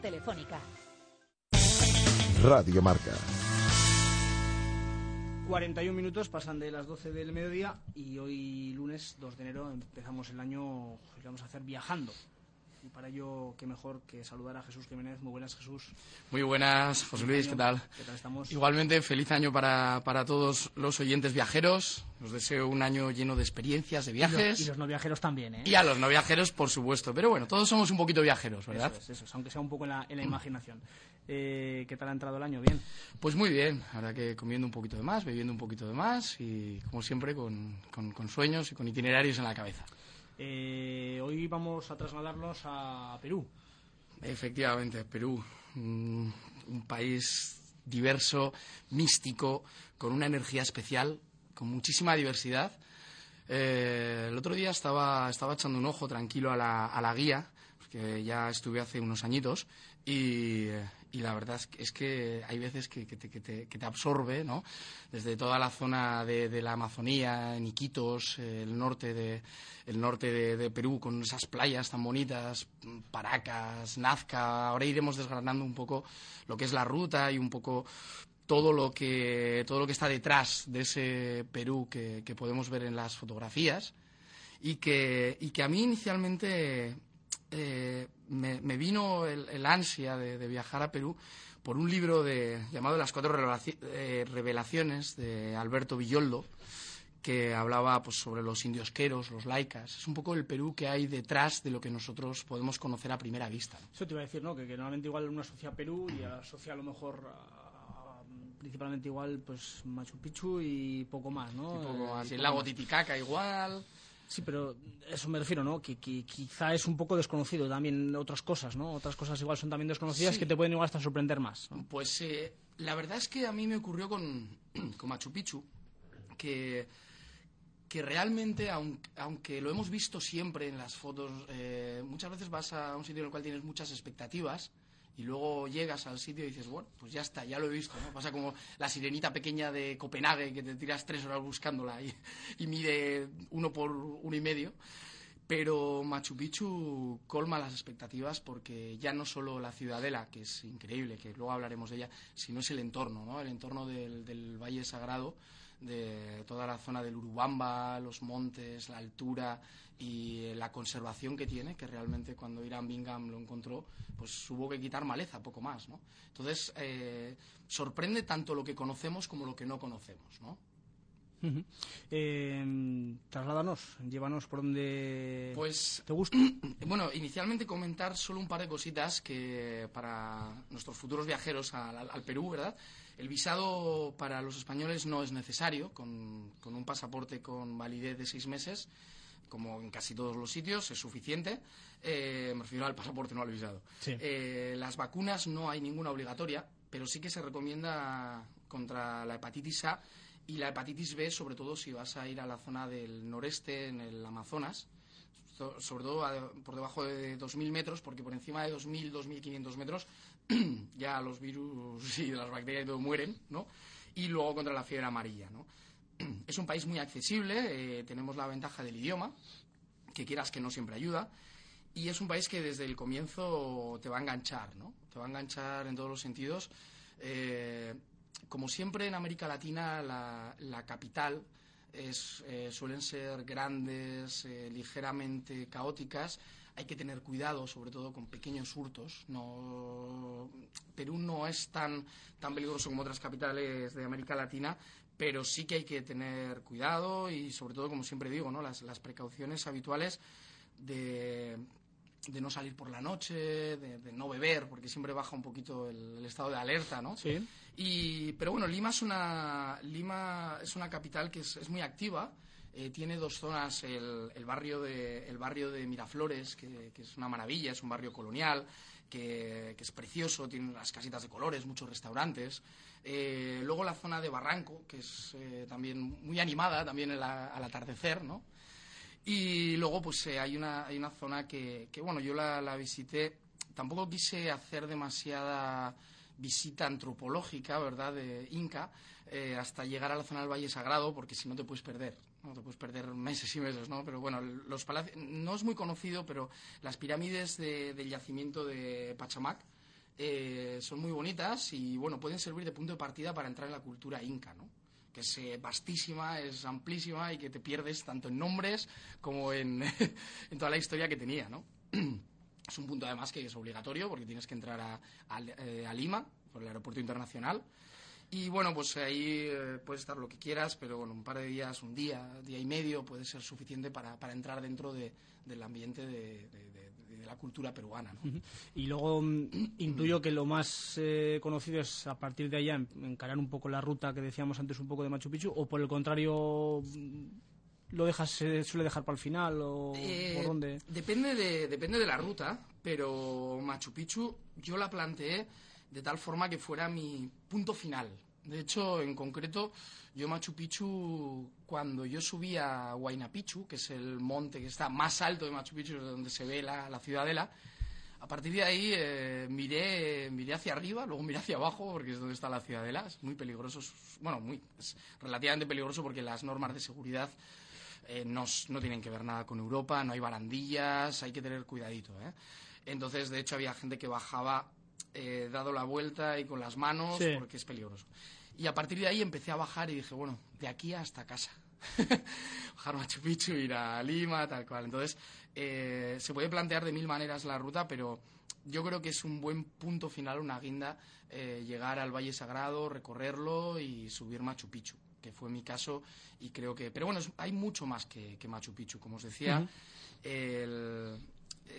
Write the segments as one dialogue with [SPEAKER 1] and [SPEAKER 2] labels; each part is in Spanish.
[SPEAKER 1] Telefónica.
[SPEAKER 2] Radio Marca.
[SPEAKER 3] 41 minutos pasan de las 12 del mediodía y hoy lunes 2 de enero empezamos el año y lo vamos a hacer viajando. Y para ello, qué mejor que saludar a Jesús Jiménez. Muy buenas, Jesús.
[SPEAKER 4] Muy buenas, José Luis, ¿qué tal?
[SPEAKER 3] ¿Qué tal estamos?
[SPEAKER 4] Igualmente, feliz año para, para todos los oyentes viajeros. Os deseo un año lleno de experiencias, de
[SPEAKER 3] Y los,
[SPEAKER 4] viajes.
[SPEAKER 3] y los no viajeros también, ¿eh?
[SPEAKER 4] Y a los no viajeros, por supuesto. Pero bueno, todos somos un poquito viajeros, ¿verdad?
[SPEAKER 3] Eso es, eso es, aunque sea un poco en la, en la imaginación. Eh, ¿Qué tal ha entrado el año? Bien.
[SPEAKER 4] Pues muy bien, ahora que comiendo un poquito de más, bebiendo un poquito de más y, como siempre, con, con- con sueños y con itinerarios en la cabeza.
[SPEAKER 3] Eh, hoy vamos a trasladarnos a Perú.
[SPEAKER 4] Efectivamente, Perú, un país diverso, místico, con una energía especial, con muchísima diversidad. Eh, el otro día estaba, echando un ojo tranquilo a la, a la guía, porque ya estuve hace unos añitos, y, y la verdad es que, hay veces que, que te, que te- absorbe, ¿no? Desde toda la zona de, la Amazonía, en Iquitos, el norte de, el norte de, Perú, con esas playas tan bonitas, Paracas, Nazca. Ahora iremos desgranando un poco lo que es la ruta y un poco todo lo que todo lo que está detrás de ese Perú que, que podemos ver en las fotografías y que, y que a mí inicialmente eh, me, me vino el, el ansia de, de viajar a Perú por un libro de, llamado Las cuatro eh, revelaciones de Alberto Villoldo que hablaba pues, sobre los indiosqueros, los laicas. Es un poco el Perú que hay detrás de lo que nosotros podemos conocer a primera vista.
[SPEAKER 3] Eso te iba a decir, ¿no? Que, que normalmente igual uno asocia a Perú y asocia a lo mejor a- principalmente igual pues Machu Picchu y poco más, ¿no?
[SPEAKER 4] Un poco
[SPEAKER 3] Eh, y
[SPEAKER 4] el lago. Titicaca igual.
[SPEAKER 3] Sí, pero eso me refiero, ¿no? Que, que quizá es un poco desconocido también otras cosas, ¿no? Otras cosas igual son también desconocidas
[SPEAKER 4] Sí.
[SPEAKER 3] que te pueden igual hasta sorprender más. ¿no?
[SPEAKER 4] Pues eh, la verdad es que a mí me ocurrió con, con Machu Picchu, que, que realmente, aun- aunque, lo hemos visto siempre en las fotos, eh, muchas veces vas a un sitio en el cual tienes muchas expectativas y luego llegas al sitio y dices, bueno, pues ya está, ya lo he visto, ¿no? Pasa como la sirenita pequeña de Copenhague que te tiras tres horas buscándola y, y mide uno por uno y medio. Pero Machu Picchu colma las expectativas porque ya no solo la ciudadela, que es increíble, que luego hablaremos de ella, sino es el entorno, ¿no? El entorno del, Valle Sagrado, de toda la zona del Urubamba, los montes, la altura y la conservación que tiene, que realmente cuando Irán Bingham lo encontró, pues hubo que quitar maleza, poco más, ¿no? Entonces, eh, sorprende tanto lo que conocemos como lo que no conocemos, ¿no?
[SPEAKER 3] Eh, trasládanos, llévanos por donde
[SPEAKER 4] Pues
[SPEAKER 3] te gusta.
[SPEAKER 4] Bueno, inicialmente comentar solo un par de cositas que para nuestros futuros viajeros al, al Perú, ¿verdad? El visado para los españoles no es necesario, con, con un pasaporte con validez de seis meses, como en casi todos los sitios, es suficiente. Eh, me refiero al pasaporte, no al visado.
[SPEAKER 3] Sí.
[SPEAKER 4] Eh, las vacunas no hay ninguna obligatoria, pero sí que se recomienda contra la hepatitis A y la hepatitis B, sobre todo si vas a ir a la zona del noreste, en el Amazonas, so- sobre todo por debajo de 2.000 metros, porque por encima de 2.000, 2.500 metros ya los virus y las bacterias todo mueren, ¿no? Y luego contra la fiebre amarilla, ¿no? Es un país muy accesible, eh, tenemos la ventaja del idioma, que quieras que no siempre ayuda, y es un país que desde el comienzo te va a enganchar, ¿no? Te va a enganchar en todos los sentidos. Eh, como siempre en América Latina, la, capital es, eh, suelen ser grandes, eh, ligeramente caóticas. Hay que tener cuidado, sobre todo con pequeños hurtos. No, Perú no es tan, tan peligroso como otras capitales de América Latina, pero sí que hay que tener cuidado y, sobre todo, como siempre digo, ¿no? las, las precauciones habituales de, de no salir por la noche, de, de no beber, porque siempre baja un poquito el, el estado de alerta, ¿no?
[SPEAKER 3] Sí.
[SPEAKER 4] Y, pero bueno, Lima es una, Lima es una capital que es, es muy activa. eh, tiene dos zonas, el, el barrio de, el barrio de Miraflores, que, que es una maravilla, es un barrio colonial, que, es precioso, tiene las casitas de colores, muchos restaurantes. Eh, luego la zona de Barranco, que es eh, también muy animada, también al atardecer, ¿no? Y luego pues eh, hay, una, hay una zona que, bueno, yo la, la visité, tampoco quise hacer demasiada visita antropológica, ¿verdad?, de Inca, hasta llegar a la zona del Valle Sagrado, porque si no te puedes perder. No te puedes perder meses y meses, ¿no? Pero bueno, los palacios, no es muy conocido, pero las pirámides del yacimiento de Pachamac eh, son muy bonitas y, bueno, pueden servir de punto de partida para entrar en la cultura inca, ¿no? Que es eh, vastísima, es amplísima y que te pierdes tanto en nombres como en, en toda la historia que tenía, ¿no? es un punto además que es obligatorio porque tienes que entrar a, a eh, Lima por el aeropuerto internacional y bueno, pues ahí eh, puedes estar lo que quieras, pero bueno, un par de días, un día, día y medio puede ser suficiente para, para entrar dentro de, del ambiente de, la cultura peruana. ¿no?
[SPEAKER 3] Y luego mm, intuyo que lo más eh, conocido es a partir de allá encarar un poco la ruta que decíamos antes un poco de Machu Picchu, o por el contrario mm, lo dejas se suele dejar para el final o
[SPEAKER 4] eh,
[SPEAKER 3] por dónde
[SPEAKER 4] depende de depende de la ruta pero Machu Picchu yo la planteé de tal forma que fuera mi punto final. De hecho, en concreto, yo Machu Picchu, cuando yo subí a Huayna Picchu, que es el monte que está más alto de Machu Picchu, donde se ve la, ciudadela, a partir de ahí eh, miré, miré hacia arriba, luego miré hacia abajo, porque es donde está la ciudadela. Es muy peligroso, bueno, muy, es relativamente peligroso porque las normas de seguridad eh, no, no, tienen que ver nada con Europa, no hay barandillas, hay que tener cuidadito. ¿eh? Entonces, de hecho, había gente que bajaba eh, dado la vuelta y con las manos porque es peligroso. Y a partir de ahí empecé a bajar y dije, bueno, de aquí hasta casa. bajar Machu Picchu, ir a Lima, tal cual. Entonces, eh, se puede plantear de mil maneras la ruta, pero yo creo que es un buen punto final, una guinda, eh, llegar al Valle Sagrado, recorrerlo y subir Machu Picchu, que fue mi caso y creo que... Pero bueno, hay mucho más que, Machu Picchu, como os decía. el,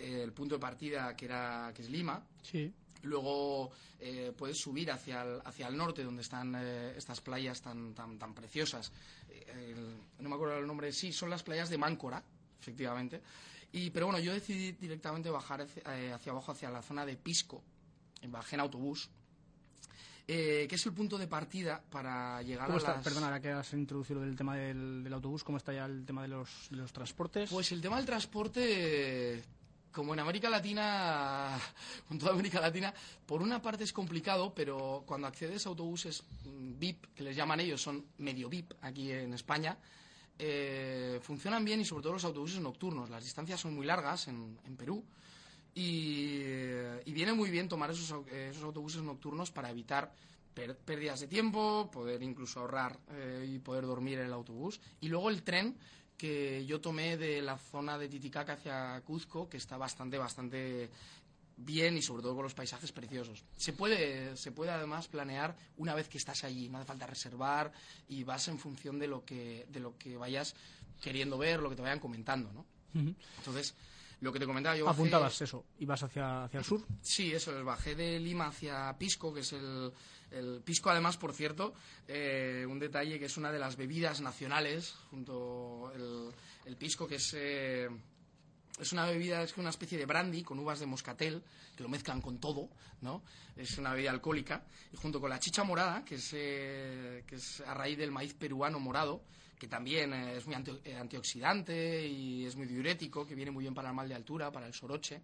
[SPEAKER 4] el, punto de partida que, era, que es Lima.
[SPEAKER 3] Sí.
[SPEAKER 4] Luego eh, puedes subir hacia el, hacia el norte, donde están eh, estas playas tan, tan, tan preciosas. Eh, no me acuerdo el nombre, sí, son las playas de Máncora, efectivamente. Y, pero bueno, yo decidí directamente bajar hacia, abajo, hacia la zona de Pisco. Bajé en autobús. que es el punto de partida para llegar
[SPEAKER 3] a
[SPEAKER 4] está?
[SPEAKER 3] Perdona, ahora que has introducido el tema del, del, autobús, ¿cómo está ya el tema de los, de los transportes?
[SPEAKER 4] Pues el tema del transporte como en América Latina, en toda América Latina, por una parte es complicado, pero cuando accedes a autobuses mm, VIP, que les llaman ellos, son medio VIP aquí en España, eh, funcionan bien y sobre todo los autobuses nocturnos. Las distancias son muy largas en, Perú y, viene muy bien tomar esos, autobuses nocturnos para evitar pérdidas de tiempo, poder incluso ahorrar eh, y poder dormir en el autobús. Y luego el tren que yo tomé de la zona de Titicaca hacia Cuzco, que está bastante, bastante bien y sobre todo con los paisajes preciosos. Se puede, se puede además planear una vez que estás allí, no hace falta reservar y vas en función de lo que, de lo que vayas queriendo ver, lo que te vayan comentando, ¿no? Entonces, lo que te comentaba yo...
[SPEAKER 3] Apuntabas eso, ibas hacia, hacia el sur.
[SPEAKER 4] Sí, eso, bajé de Lima hacia Pisco, que es el, el pisco, además, por cierto, eh, un detalle que es una de las bebidas nacionales, junto el, el pisco, que es, eh, es una bebida, es una especie de brandy con uvas de moscatel, que lo mezclan con todo, ¿no? Es una bebida alcohólica, y junto con la chicha morada, que es, eh, que es a raíz del maíz peruano morado, que también eh, es muy eh, antioxidante y es muy diurético, que viene muy bien para el mal de altura, para el soroche.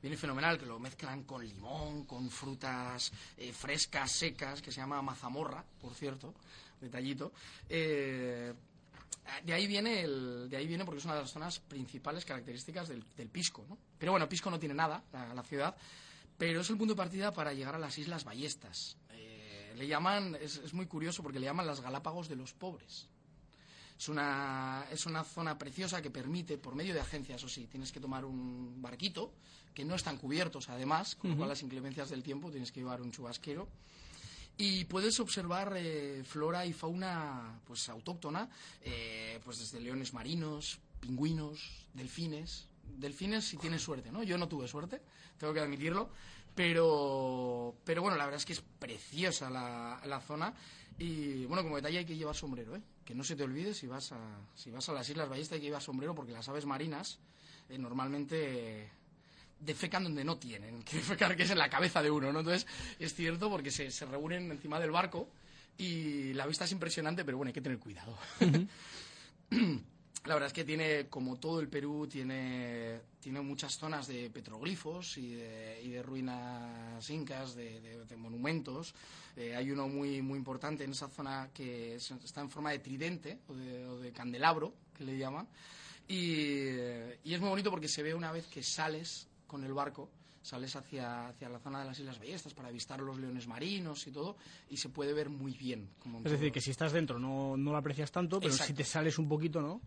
[SPEAKER 4] Viene fenomenal, que lo mezclan con limón, con frutas eh, frescas, secas, que se llama mazamorra, por cierto, detallito. de ahí viene el, de ahí viene porque es una de las zonas principales características del, pisco, ¿no? Pero bueno, pisco no tiene nada, la, ciudad, pero es el punto de partida para llegar a las Islas Ballestas. le llaman, es muy curioso porque le llaman las Galápagos de los pobres. Es una, es una zona preciosa que permite, por medio de agencias, o sí, tienes que tomar un barquito, que no están cubiertos además, con las inclemencias del tiempo tienes que llevar un chubasquero. Y puedes observar eh, flora y fauna pues autóctona, eh, pues desde leones marinos, pingüinos, delfines. Delfines si tienes suerte, ¿no? Yo no tuve suerte, tengo que admitirlo, pero, pero bueno, la verdad es que es preciosa la, la zona y bueno, como detalle hay que llevar sombrero, ¿eh? Que no se te olvide si vas a, si vas a las Islas Ballesta hay que llevar sombrero porque las aves marinas eh, normalmente defecan donde no tienen que defecar, que es en la cabeza de uno, ¿no? Entonces, es cierto porque se, se reúnen encima del barco y la vista es impresionante, pero bueno, hay que tener cuidado. la verdad es que tiene, como todo el Perú, tiene, tiene muchas zonas de petroglifos y de, y de ruinas incas, de, de- monumentos. Eh, hay uno muy, muy importante en esa zona que es- está en forma de tridente o de, o de candelabro, que le llaman. Y es muy bonito porque se ve una vez que sales con el barco, sales hacia, hacia la zona de las Islas Ballestas para avistar los leones marinos y todo, y se puede ver muy bien. Como
[SPEAKER 3] Es decir,
[SPEAKER 4] todo-
[SPEAKER 3] que si estás dentro no, no lo aprecias tanto, pero si te sales un poquito, ¿no?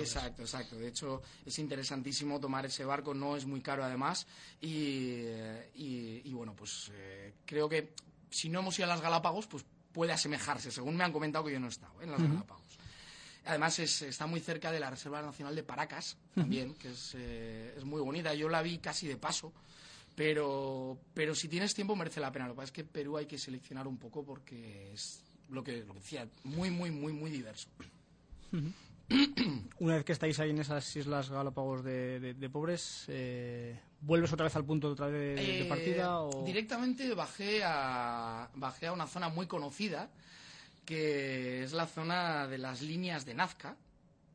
[SPEAKER 4] Exacto, exacto. De hecho, es interesantísimo tomar ese barco, no es muy caro además. Y, eh, y- y bueno, pues eh, creo que si no hemos ido a las Galápagos, pues puede asemejarse, según me han comentado que yo no he estado ¿eh? en las Galápagos. Además, es- está muy cerca de la Reserva Nacional de Paracas, también, que es, eh, es muy bonita. Yo la vi casi de paso, pero, pero si tienes tiempo merece la pena. Lo que pasa es que Perú hay que seleccionar un poco porque es lo que, lo que decía, muy, muy, muy, muy diverso.
[SPEAKER 3] Una vez que estáis ahí en esas islas Galápagos de, de- de pobres, eh, ¿vuelves otra vez al punto otra vez de, de
[SPEAKER 4] Eh,
[SPEAKER 3] partida? O...
[SPEAKER 4] Directamente bajé a, bajé a una zona muy conocida, que es la zona de las líneas de Nazca.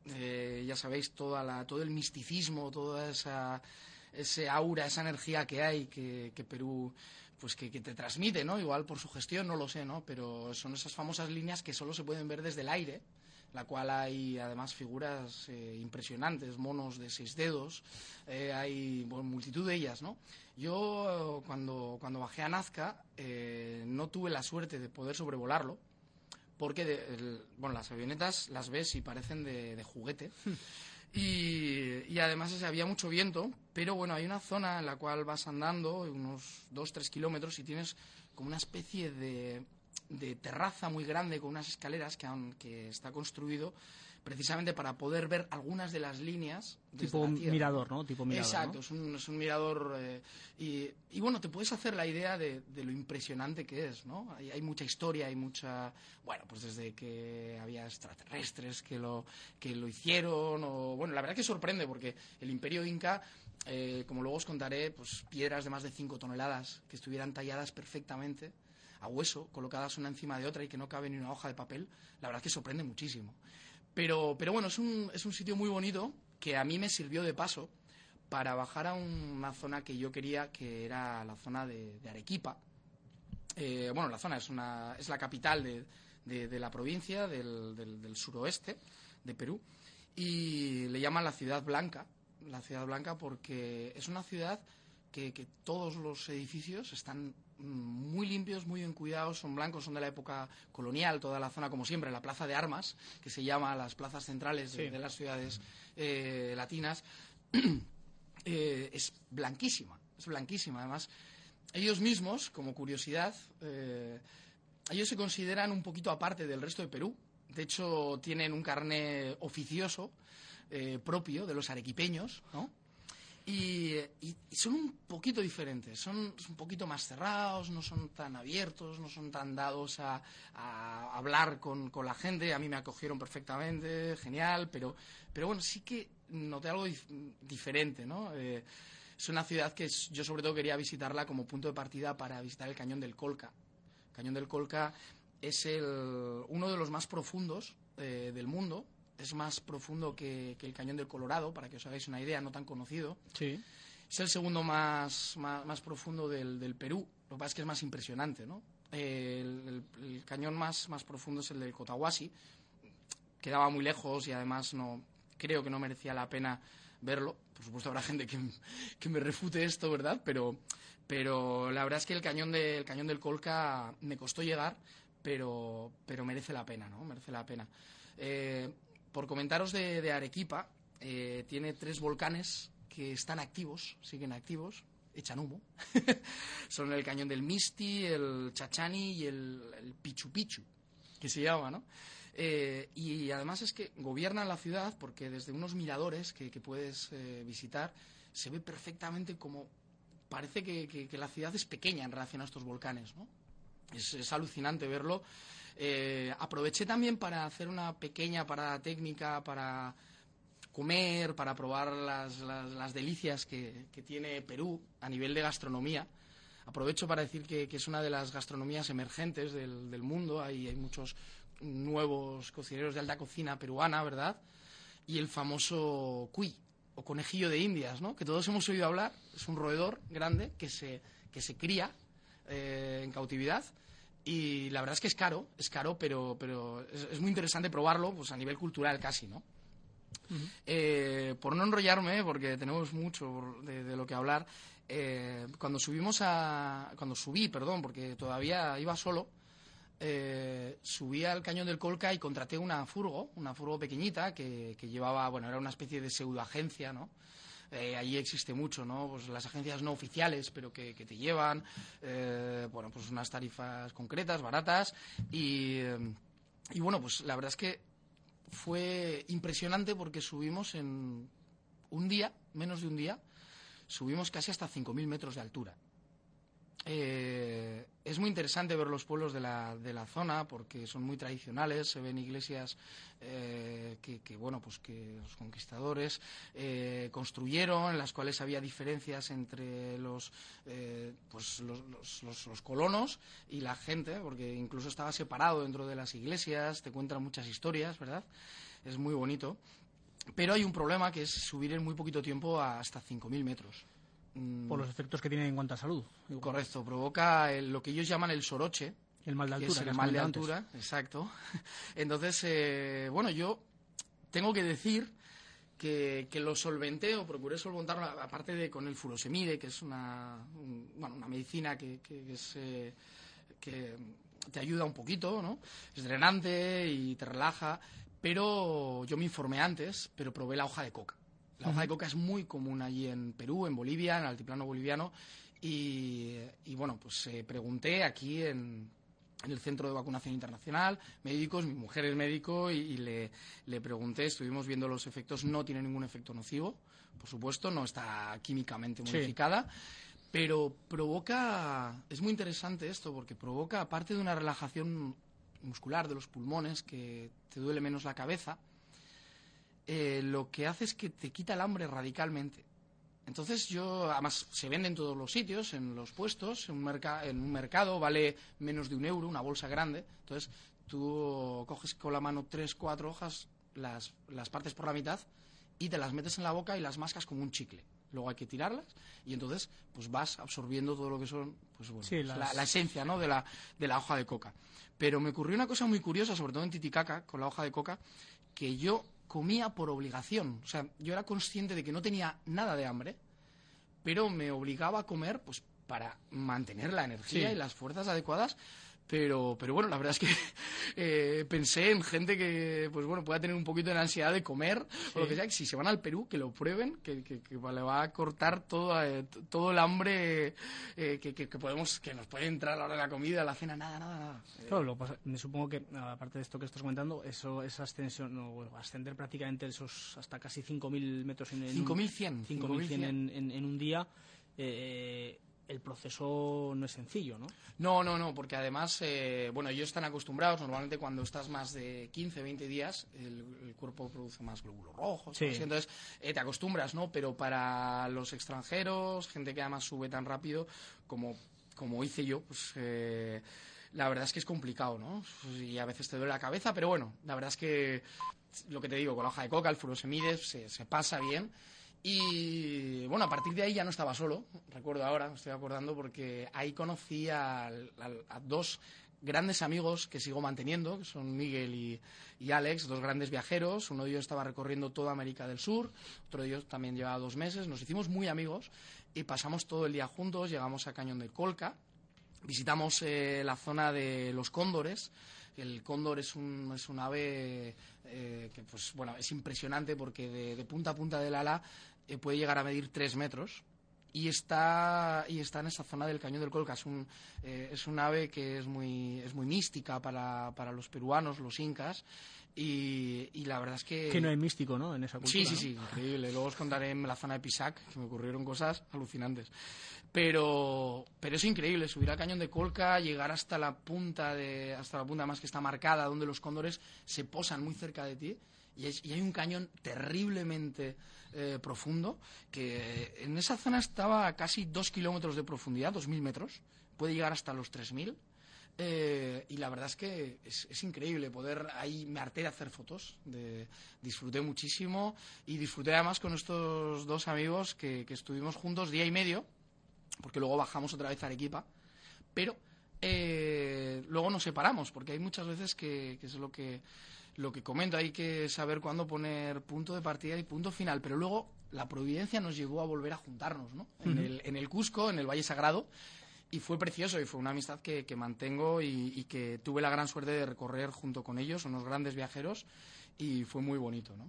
[SPEAKER 4] Eh, ya sabéis, toda la, todo el misticismo, toda esa ese aura, esa energía que hay, que, que Perú pues que, que te transmite, ¿no? Igual por su gestión, no lo sé, ¿no? Pero son esas famosas líneas que solo se pueden ver desde el aire, la cual hay además figuras eh, impresionantes, monos de seis dedos, eh, hay bueno, multitud de ellas, ¿no? Yo cuando, cuando bajé a Nazca eh, no tuve la suerte de poder sobrevolarlo, porque de- el- bueno, las avionetas las ves y parecen de, de juguete. Y, además había mucho viento, pero bueno, hay una zona en la cual vas andando, unos 2-3 kilómetros, y tienes como una especie de, terraza muy grande con unas escaleras que, aun- que está construido precisamente para poder ver algunas de las líneas.
[SPEAKER 3] tipo
[SPEAKER 4] la
[SPEAKER 3] mirador, ¿no? Tipo mirador,
[SPEAKER 4] Exacto,
[SPEAKER 3] ¿no?
[SPEAKER 4] es, un, es un mirador. eh, y, y bueno, te puedes hacer la idea de, de lo impresionante que es, ¿no? Hay, hay mucha historia, hay mucha. Bueno, pues desde que había extraterrestres que lo, que lo hicieron, o. Bueno, la verdad que sorprende, porque el Imperio Inca. eh, como luego os contaré, pues piedras de más de 5 toneladas que estuvieran talladas perfectamente a hueso, colocadas una encima de otra y que no cabe ni una hoja de papel, la verdad que sorprende muchísimo. Pero, pero bueno, es un, es un sitio muy bonito que a mí me sirvió de paso para bajar a una zona que yo quería, que era la zona de, Arequipa. Eh, bueno, la zona es, una, es la capital de, de- la provincia del, del- del suroeste de Perú y le llaman la ciudad blanca, la ciudad blanca porque es una ciudad que, que todos los edificios están muy limpios, muy bien cuidados, son blancos, son de la época colonial, toda la zona como siempre, la plaza de armas, que se llama las plazas centrales de,
[SPEAKER 3] Sí.
[SPEAKER 4] de las ciudades eh, latinas, eh, es blanquísima, es blanquísima. Además, ellos mismos, como curiosidad, eh, ellos se consideran un poquito aparte del resto de Perú. De hecho, tienen un carné oficioso propio de los arequipeños, ¿no? Y, y- son un poquito diferentes, son un poquito más cerrados, no son tan abiertos, no son tan dados a, a hablar con, con la gente. A mí me acogieron perfectamente, genial, pero, pero bueno, sí que noté algo dif- diferente, ¿no? Eh, es una ciudad que yo sobre todo quería visitarla como punto de partida para visitar el Cañón del Colca. El Cañón del Colca es el, uno de los más profundos eh, del mundo. Es más profundo que, que el Cañón del Colorado, para que os hagáis una idea, no tan conocido.
[SPEAKER 3] Sí.
[SPEAKER 4] Es el segundo más, más, más profundo del, del Perú. Lo que pasa es que es más impresionante, ¿no? Eh, el, el- el cañón más, más profundo es el del Cotahuasi. Quedaba muy lejos y además no creo que no merecía la pena verlo. Por supuesto habrá gente que, que me refute esto, ¿verdad? Pero, pero la verdad es que el cañón, de- el cañón del Colca me costó llegar, pero, pero merece la pena, ¿no? Merece la pena. Eh, por comentaros de, Arequipa, eh, tiene tres volcanes que están activos, siguen activos, echan humo. Son el cañón del Misti, el Chachani y el, el Pichu Pichu, que se llama, ¿no? Eh, y además es que gobiernan la ciudad porque desde unos miradores que, puedes eh, visitar se ve perfectamente como parece que, la ciudad es pequeña en relación a estos volcanes. Es, es alucinante verlo. Eh, aproveché también para hacer una pequeña parada técnica para comer, para probar las, las, delicias que, que, tiene Perú a nivel de gastronomía. Aprovecho para decir que, que es una de las gastronomías emergentes del, del mundo. Hay, hay, muchos nuevos cocineros de alta cocina peruana, ¿verdad? Y el famoso cuy, o conejillo de indias, ¿no? Que todos hemos oído hablar. Es un roedor grande que se, que se cría eh, en cautividad y la verdad es que es caro, es caro, pero, pero es, es muy interesante probarlo pues a nivel cultural casi, ¿no? Uh -huh. eh, por no enrollarme, porque tenemos mucho de, de lo que hablar, eh, cuando subimos a... cuando subí, perdón, porque todavía iba solo, eh, subí al cañón del Colca y contraté una furgo, una furgo pequeñita que, que llevaba, bueno, era una especie de pseudoagencia, ¿no? Eh, allí existe mucho, ¿no? Pues las agencias no oficiales, pero que, te llevan, eh, bueno, pues unas tarifas concretas, baratas, y, y, bueno, pues la verdad es que fue impresionante porque subimos en un día, menos de un día, subimos casi hasta 5.000 metros de altura. Eh, es muy interesante ver los pueblos de la, de la, zona porque son muy tradicionales, se ven iglesias eh, que, bueno, pues que los conquistadores eh, construyeron, en las cuales había diferencias entre los, pues los, los, colonos y la gente, porque incluso estaba separado dentro de las iglesias, te cuentan muchas historias, ¿verdad? Es muy bonito. Pero hay un problema que es subir en muy poquito tiempo a hasta 5.000 metros.
[SPEAKER 3] Mm. Por los efectos que tiene en cuanto a salud.
[SPEAKER 4] Igual. Correcto, provoca el, lo que ellos llaman el soroche.
[SPEAKER 3] El mal de altura.
[SPEAKER 4] Que es el mal de altura, antes. exacto. Entonces, eh, bueno, yo tengo que decir que, que, lo solventé o procuré solventarlo, aparte de con el furosemide, que es una, un, bueno, una medicina que, que es, eh, que te ayuda un poquito, ¿no? Es drenante y te relaja, pero yo me informé antes, pero probé la hoja de coca. La hoja de coca es muy común allí en Perú, en Bolivia, en el altiplano boliviano. Y, y bueno, pues eh, pregunté aquí en, en, el Centro de Vacunación Internacional, médicos, mi mujer es médico, y, y le, le, pregunté, estuvimos viendo los efectos, no tiene ningún efecto nocivo, por supuesto, no está químicamente modificada. Sí. Pero provoca, es muy interesante esto, porque provoca, aparte de una relajación muscular de los pulmones, que te duele menos la cabeza, eh, lo que hace es que te quita el hambre radicalmente. Entonces yo, además se vende en todos los sitios, en los puestos, en un, en un, mercado vale menos de un euro, una bolsa grande. Entonces tú coges con la mano tres, cuatro hojas, las, las partes por la mitad y te las metes en la boca y las mascas como un chicle. Luego hay que tirarlas y entonces pues vas absorbiendo todo lo que son pues bueno,
[SPEAKER 3] sí, las...
[SPEAKER 4] la, la, esencia ¿no? de, la, de la hoja de coca. Pero me ocurrió una cosa muy curiosa, sobre todo en Titicaca, con la hoja de coca, que yo comía por obligación. O sea, yo era consciente de que no tenía nada de hambre, pero me obligaba a comer pues para mantener la energía sí. y las fuerzas adecuadas. Pero, pero bueno, la verdad es que eh, pensé en gente que, pues bueno, pueda tener un poquito de ansiedad de comer sí. o lo que sea. Que si se van al Perú, que lo prueben, que, que, que le va a cortar todo, eh, todo el hambre eh, que, que, podemos, que nos puede entrar a la hora de la comida, la cena, nada, nada, nada.
[SPEAKER 3] Claro, lo pasa, me supongo que, aparte de esto que estás comentando, eso, esa ascensión, no, bueno, ascender prácticamente esos hasta casi 5.000 metros en, en
[SPEAKER 4] 5.100
[SPEAKER 3] 5.100 en, en, en un día. Eh, proceso no es sencillo, ¿no?
[SPEAKER 4] No, no, no, porque además, eh, bueno, ellos están acostumbrados, normalmente cuando estás más de 15, 20 días, el, el cuerpo produce más glóbulos rojos,
[SPEAKER 3] sí.
[SPEAKER 4] entonces eh, te acostumbras, ¿no? Pero para los extranjeros, gente que además sube tan rápido, como, como hice yo, pues... Eh, la verdad es que es complicado, ¿no? Y a veces te duele la cabeza, pero bueno, la verdad es que lo que te digo, con la hoja de coca, el furosemide, se, se pasa bien. Y bueno, a partir de ahí ya no estaba solo, recuerdo ahora, me estoy acordando, porque ahí conocí a, dos grandes amigos que sigo manteniendo, que son Miguel y, y, Alex, dos grandes viajeros. Uno de ellos estaba recorriendo toda América del Sur, otro de ellos también llevaba dos meses. Nos hicimos muy amigos y pasamos todo el día juntos. Llegamos a Cañón del Colca, visitamos eh, la zona de los cóndores. El cóndor es un, es un ave eh, que, pues, bueno, es impresionante porque de, de punta a punta del ala eh, puede llegar a medir tres metros y está y está en esa zona del cañón del Colca. Es un eh, es un ave que es muy es muy mística para, para los peruanos los incas y, y, la verdad es que
[SPEAKER 3] que no hay místico no en esa cultura
[SPEAKER 4] sí sí sí increíble. Luego os contaré en la zona de Pisac que me ocurrieron cosas alucinantes. Pero pero es increíble subir al cañón de Colca llegar hasta la punta de hasta la punta más que está marcada donde los cóndores se posan muy cerca de ti y, es- y hay un cañón terriblemente eh, profundo que en esa zona estaba a casi dos kilómetros de profundidad, dos mil metros, puede llegar hasta los tres mil. eh, y la verdad es que es, es increíble poder ahí me harté hacer fotos, de, disfruté muchísimo y disfruté además con estos dos amigos que, que estuvimos juntos día y medio, porque luego bajamos otra vez a Arequipa, pero eh, luego nos separamos, porque hay muchas veces que, que es lo que, lo que comento, hay que saber cuándo poner punto de partida y punto final, pero luego la providencia nos llevó a volver a juntarnos, ¿no? En, el, en el Cusco, en el Valle Sagrado, y fue precioso y fue una amistad que, que mantengo y, y que tuve la gran suerte de recorrer junto con ellos, unos grandes viajeros, y fue muy bonito, ¿no?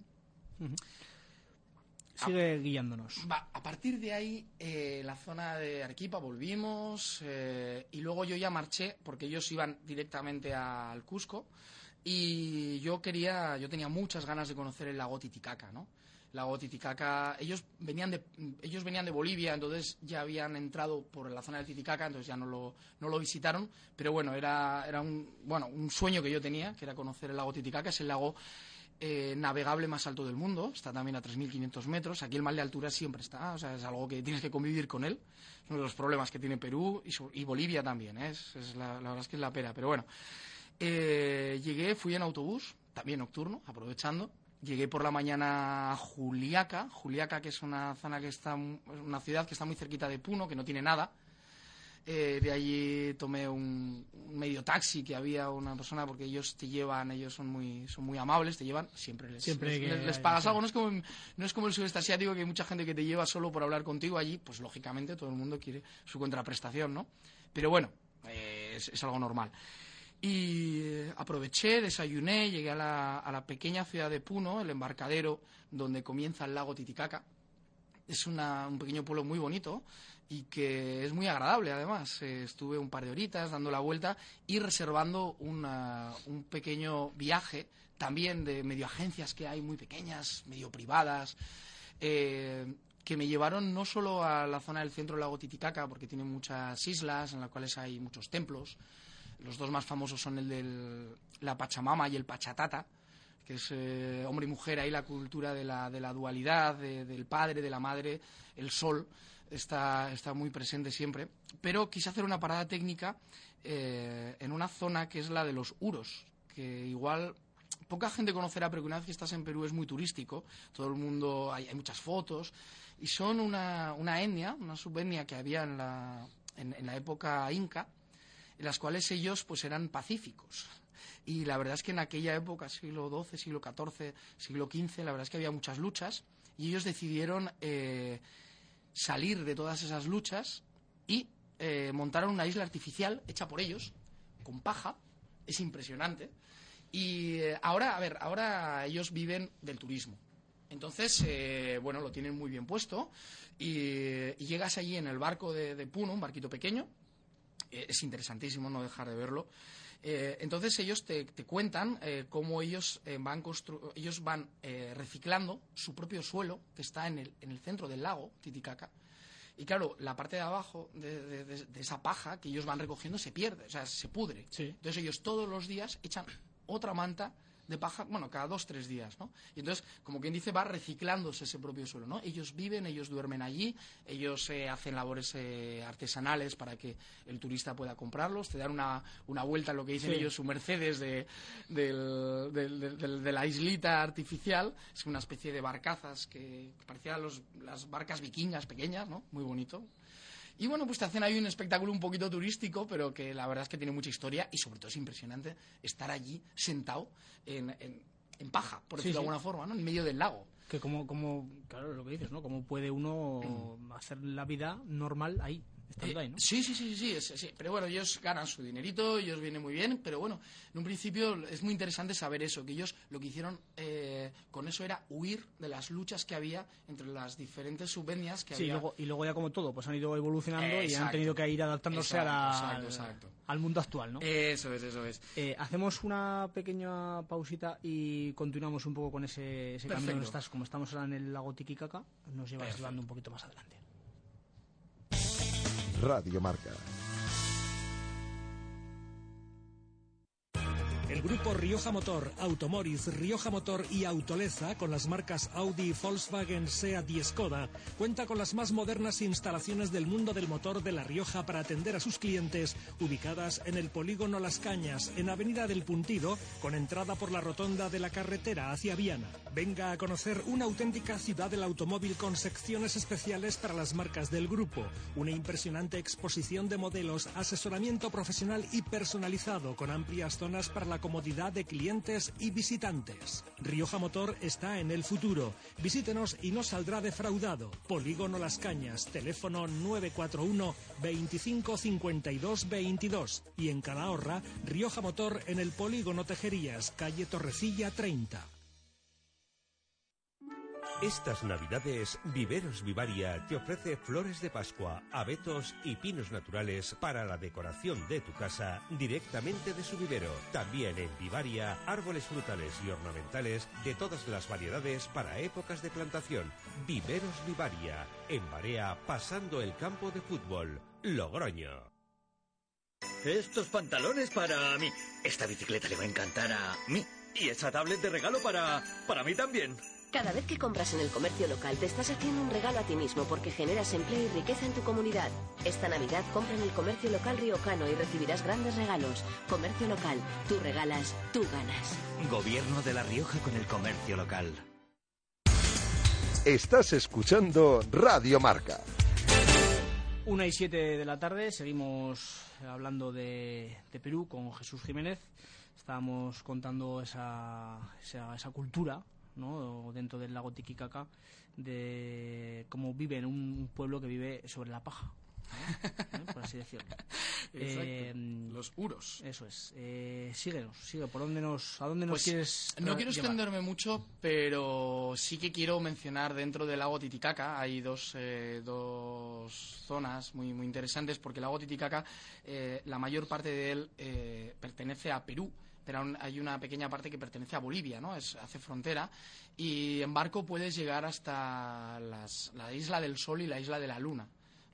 [SPEAKER 3] Sigue guiándonos.
[SPEAKER 4] Va, a partir de ahí, eh, la zona de Arequipa volvimos eh, y luego yo ya marché porque ellos iban directamente al Cusco y yo quería, yo tenía muchas ganas de conocer el lago Titicaca, ¿no? El lago Titicaca, ellos venían de, ellos venían de Bolivia, entonces ya habían entrado por la zona del Titicaca, entonces ya no lo, no lo visitaron, pero bueno, era, era un, bueno, un sueño que yo tenía, que era conocer el lago Titicaca, es el lago eh, navegable más alto del mundo, está también a 3.500 metros. Aquí el mal de altura siempre está, o sea, es algo que tienes que convivir con él. Es uno de los problemas que tiene Perú y, y Bolivia también, ¿eh? es, es la, la verdad es que es la pera. Pero bueno, Eh, llegué, fui en autobús, también nocturno, aprovechando. Llegué por la mañana a Juliaca, Juliaca que es una zona que está, una ciudad que está muy cerquita de Puno, que no tiene nada. Eh, de allí tomé un, un medio taxi que había una persona porque ellos te llevan, ellos son muy, son muy amables, te llevan, siempre les,
[SPEAKER 3] Siempre
[SPEAKER 4] les, pagas algo, no es, como, no es como el sudeste asiático que hay mucha gente que te lleva solo por hablar contigo allí, pues lógicamente todo el mundo quiere su contraprestación, ¿no? Pero bueno, eh, es, es algo normal. Y eh, aproveché, desayuné, llegué a la, a la pequeña ciudad de Puno, el embarcadero donde comienza el lago Titicaca. Es una- un pequeño pueblo muy bonito y que es muy agradable además. Eh, estuve un par de horitas dando la vuelta y reservando una- un pequeño viaje también de medio agencias que hay muy pequeñas, medio privadas, eh, que me llevaron no solo a la zona del centro del lago Titicaca, porque tiene muchas islas en las cuales hay muchos templos. Los dos más famosos son el de la Pachamama y el Pachatata, que es eh, hombre y mujer, ahí la cultura de la, de la dualidad, de- del padre, de la madre, el sol, está, está muy presente siempre. Pero quise hacer una parada técnica eh, en una zona que es la de los Uros, que igual poca gente conocerá, pero que una vez que estás en Perú es muy turístico, todo el mundo, hay, muchas fotos, y son una, una etnia, una subetnia que había en la, en la época inca, en las cuales ellos pues eran pacíficos. Y la verdad es que en aquella época, siglo XII, siglo XIV, siglo XV, la verdad es que había muchas luchas y ellos decidieron eh, salir de todas esas luchas y eh, montaron una isla artificial hecha por ellos, con paja, es impresionante. Y eh, ahora, a ver, ahora ellos viven del turismo. Entonces, bueno, lo tienen muy bien puesto y, y llegas allí en el barco de, Puno, un barquito pequeño, es interesantísimo no dejar de verlo. Eh, entonces ellos te, te cuentan eh, cómo ellos eh, van, constru- ellos van eh, reciclando su propio suelo, que está en el, en el centro del lago Titicaca. Y claro, la parte de abajo de, de- de- de esa paja que ellos van recogiendo se pierde, o sea, se pudre.
[SPEAKER 3] Sí.
[SPEAKER 4] Entonces ellos todos los días echan otra manta de paja, bueno, cada dos, tres días, ¿no? Y entonces, como quien dice, va reciclándose ese propio suelo, ¿no? Ellos viven, ellos duermen allí, ellos eh, hacen labores eh, artesanales para que el turista pueda comprarlos, te dan una, una vuelta, lo que dicen
[SPEAKER 3] Sí.
[SPEAKER 4] ellos, su Mercedes de, del- del- del- del- de la islita artificial, es una especie de barcazas que, que parecían los- las barcas vikingas pequeñas, ¿no? Muy bonito. Y bueno, pues te hacen ahí un espectáculo un poquito turístico, pero que la verdad es que tiene mucha historia y sobre todo es impresionante estar allí sentado en, en- en paja, por
[SPEAKER 3] Sí,
[SPEAKER 4] decirlo de
[SPEAKER 3] sí.
[SPEAKER 4] alguna forma, ¿no? En medio del lago.
[SPEAKER 3] Que como, como, claro, lo que dices, ¿no? Cómo puede uno hacer la vida normal ahí, estando
[SPEAKER 4] Eh,
[SPEAKER 3] ahí, ¿no?
[SPEAKER 4] Sí, sí, sí, sí, sí. Pero bueno, ellos ganan su dinerito, ellos vienen muy bien, pero bueno, en un principio es muy interesante saber eso, que ellos lo que hicieron eh, con eso era huir de las luchas que había entre las diferentes subetnias que
[SPEAKER 3] Sí, y
[SPEAKER 4] había.
[SPEAKER 3] luego, y luego ya como todo, pues han ido evolucionando y han tenido que ir adaptándose a la-
[SPEAKER 4] Exacto, exacto, exacto.
[SPEAKER 3] al mundo actual, ¿no?
[SPEAKER 4] Eso es, eso es.
[SPEAKER 3] Eh, hacemos una pequeña pausita y continuamos un poco con ese, ese camino. Estás, como estamos ahora en el lago Titicaca, nos llevas
[SPEAKER 4] Perfecto.
[SPEAKER 3] llevando un poquito más adelante.
[SPEAKER 1] Radio Marca. Grupo Rioja Motor, Automoriz, Rioja Motor y Autoleza, con las marcas Audi, Volkswagen, SEAT y Skoda, cuenta con las más modernas instalaciones del mundo del motor de La Rioja para atender a sus clientes, ubicadas en el polígono Las Cañas, en Avenida del Puntido, con entrada por la rotonda de la carretera hacia Viana. Venga a conocer una auténtica ciudad del automóvil con secciones especiales para las marcas del grupo, una impresionante exposición de modelos, asesoramiento profesional y personalizado con amplias zonas para la comodidad de clientes y visitantes. Rioja Motor está en el futuro. Visítenos y no saldrá defraudado. Polígono Las Cañas, teléfono 941 25 52 22 y en Calahorra, Rioja Motor en el Polígono Tejerías, calle Torrecilla 30.
[SPEAKER 2] Estas navidades, Viveros Vivaria te ofrece flores de Pascua, abetos y pinos naturales para la decoración de tu casa directamente de su vivero. También en Vivaria, árboles frutales y ornamentales de todas las variedades para épocas de plantación. Viveros Vivaria, en Barea, pasando el campo de fútbol. Logroño.
[SPEAKER 5] Estos pantalones para mí. Esta bicicleta le va a encantar a mí. Y esa tablet de regalo para... para mí también.
[SPEAKER 6] Cada vez que compras en el comercio local te estás haciendo un regalo a ti mismo porque generas empleo y riqueza en tu comunidad. Esta Navidad compra en el comercio local riocano y recibirás grandes regalos. Comercio local, tú regalas, tú ganas.
[SPEAKER 5] Gobierno de La Rioja con el comercio local.
[SPEAKER 7] Estás escuchando Radio Marca.
[SPEAKER 3] Una y siete de la tarde, seguimos hablando de, de Perú con Jesús Jiménez. Estábamos contando esa, esa, esa cultura ¿no? dentro del lago Titicaca de cómo vive en un pueblo que vive sobre la paja. ¿Eh? por así decirlo.
[SPEAKER 4] Eh, Los uros.
[SPEAKER 3] Eso es. Eh, síguenos, sigue. ¿Por dónde nos, ¿A dónde nos
[SPEAKER 4] Pues,
[SPEAKER 3] quieres
[SPEAKER 4] No quiero extenderme mucho, pero sí que quiero mencionar dentro del lago Titicaca hay dos, eh, dos zonas muy, muy interesantes porque el lago Titicaca, la mayor parte de él eh, pertenece a Perú, pero hay una pequeña parte que pertenece a Bolivia, ¿no? Es, hace frontera y en barco puedes llegar hasta las- la isla del Sol y la isla de la Luna.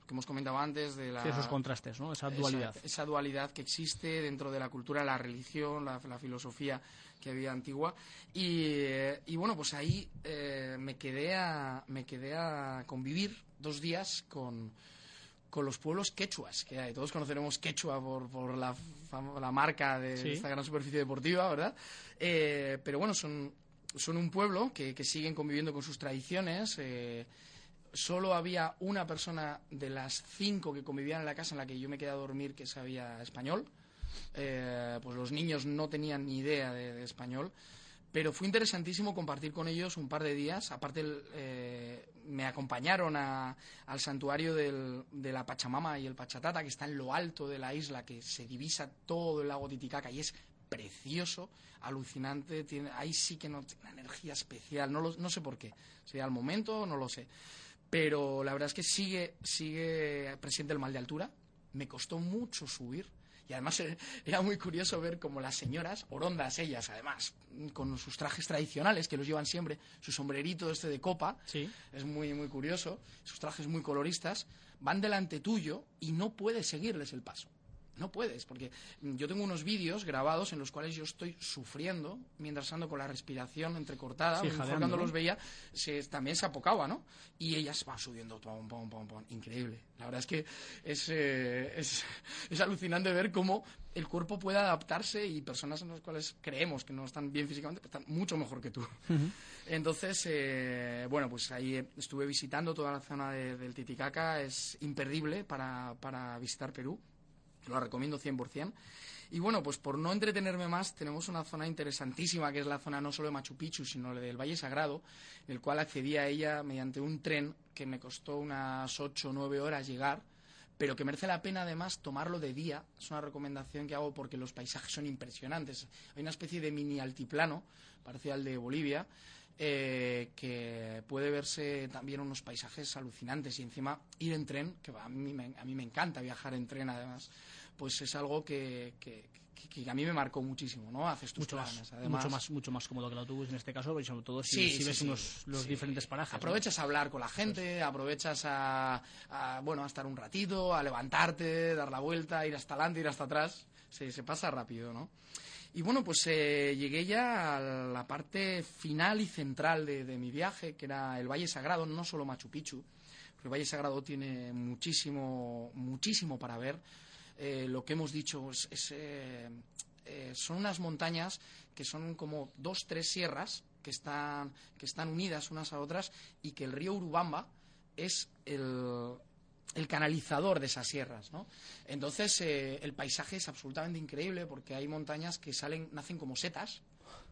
[SPEAKER 4] Lo que hemos comentado antes de la
[SPEAKER 3] Sí, esos contrastes, ¿no? Esa dualidad.
[SPEAKER 4] esa, esa dualidad que existe dentro de la cultura, la religión, la, la filosofía que había antigua. Y, y bueno, pues ahí eh, me, quedé a, me quedé a convivir dos días con, con los pueblos quechuas que hay. Todos conoceremos quechua por, por la, la marca de
[SPEAKER 3] Sí.
[SPEAKER 4] esta gran superficie deportiva, ¿verdad? Eh, pero bueno, son, son un pueblo que, que siguen conviviendo con sus tradiciones. eh, solo había una persona de las cinco que convivían en la casa en la que yo me quedé a dormir que sabía español. Eh, pues los niños no tenían ni idea de, de español. Pero fue interesantísimo compartir con ellos un par de días. Aparte, eh, me acompañaron a- al santuario del- de la Pachamama y el Pachatata, que está en lo alto de la isla, que se divisa todo el lago Titicaca y es precioso, alucinante. Tiene, ahí sí que no tiene una energía especial. No, lo- no sé por qué. Sería el momento, no lo sé. Pero la verdad es que sigue, sigue presente el mal de altura. Me costó mucho subir. Y además eh, era muy curioso ver como las señoras, orondas ellas además, con sus trajes tradicionales que los llevan siempre, su sombrerito este de copa,
[SPEAKER 3] Sí.
[SPEAKER 4] es muy, muy curioso, sus trajes muy coloristas, van delante tuyo y no puedes seguirles el paso. No puedes, porque yo tengo unos vídeos grabados en los cuales yo estoy sufriendo mientras ando con la respiración entrecortada.
[SPEAKER 3] Sí,
[SPEAKER 4] mejor cuando los veía se, también se apocaba, ¿no? Y ellas van subiendo, pom, pom, pom, pom. increíble. La verdad es que es, eh, es, es alucinante ver cómo el cuerpo puede adaptarse y personas en las cuales creemos que no están bien físicamente, pues están mucho mejor que tú. Entonces, eh, bueno, pues ahí estuve visitando toda la zona de- del Titicaca, es imperdible para, para visitar Perú, lo recomiendo 100%. Y bueno, pues por no entretenerme más, tenemos una zona interesantísima, que es la zona no solo de Machu Picchu, sino del Valle Sagrado, en el cual accedí a ella mediante un tren que me costó unas 8 o 9 horas llegar, pero que merece la pena además tomarlo de día. Es una recomendación que hago porque los paisajes son impresionantes. Hay una especie de mini altiplano, parecido al de Bolivia, eh, que puede verse también unos paisajes alucinantes y encima ir en tren, que a mí me, a mí me encanta viajar en tren además, pues es algo que, que- que- que a mí me marcó muchísimo, ¿no? Haces tus
[SPEAKER 3] Mucho más,
[SPEAKER 4] además.
[SPEAKER 3] mucho, más, mucho más cómodo que el autobús en este caso, y sobre todo si,
[SPEAKER 4] Sí,
[SPEAKER 3] si
[SPEAKER 4] sí,
[SPEAKER 3] ves
[SPEAKER 4] sí,
[SPEAKER 3] unos, los diferentes parajes. ¿no?
[SPEAKER 4] Aprovechas a hablar con la gente, aprovechas a, a, bueno, a estar un ratito, a levantarte, dar la vuelta, ir hasta adelante, ir hasta atrás. se, se pasa rápido, ¿no? Y bueno, pues eh, llegué ya a la parte final y central de, mi viaje, que era el Valle Sagrado, no solo Machu Picchu, porque el Valle Sagrado tiene muchísimo, muchísimo para ver. Eh, lo que hemos dicho es, es, eh, eh, son unas montañas que son como dos, tres sierras que están, que están unidas unas a otras y que el río Urubamba es el, el canalizador de esas sierras, ¿no? Entonces eh, el paisaje es absolutamente increíble porque hay montañas que salen, nacen como setas,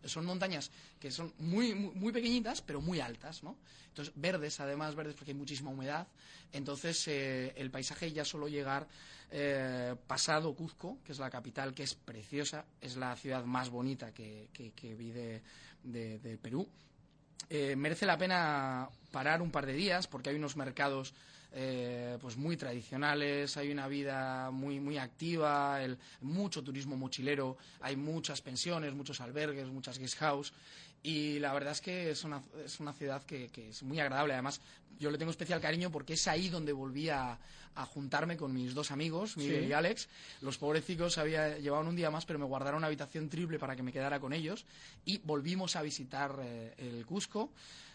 [SPEAKER 4] son montañas que son muy, muy, pequeñitas pero muy altas, ¿no? Entonces verdes, además verdes porque hay muchísima humedad, entonces eh, el paisaje ya solo llegar eh, pasado Cuzco, que es la capital, que es preciosa, es la ciudad más bonita que, que, vi de, de, de Perú. Merece la pena parar un par de días porque hay unos mercados eh, pues muy tradicionales, hay una vida muy, muy activa, el, mucho turismo mochilero, hay muchas pensiones, muchos albergues, muchas guest house y la verdad es que es una, es una ciudad que, que es muy agradable. Además, yo le tengo especial cariño porque es ahí donde volví a, a juntarme con mis dos amigos, Miguel
[SPEAKER 3] Sí.
[SPEAKER 4] y Alex. Los pobrecicos había llevaban un día más, pero me guardaron una habitación triple para que me quedara con ellos y volvimos a visitar eh, el Cusco.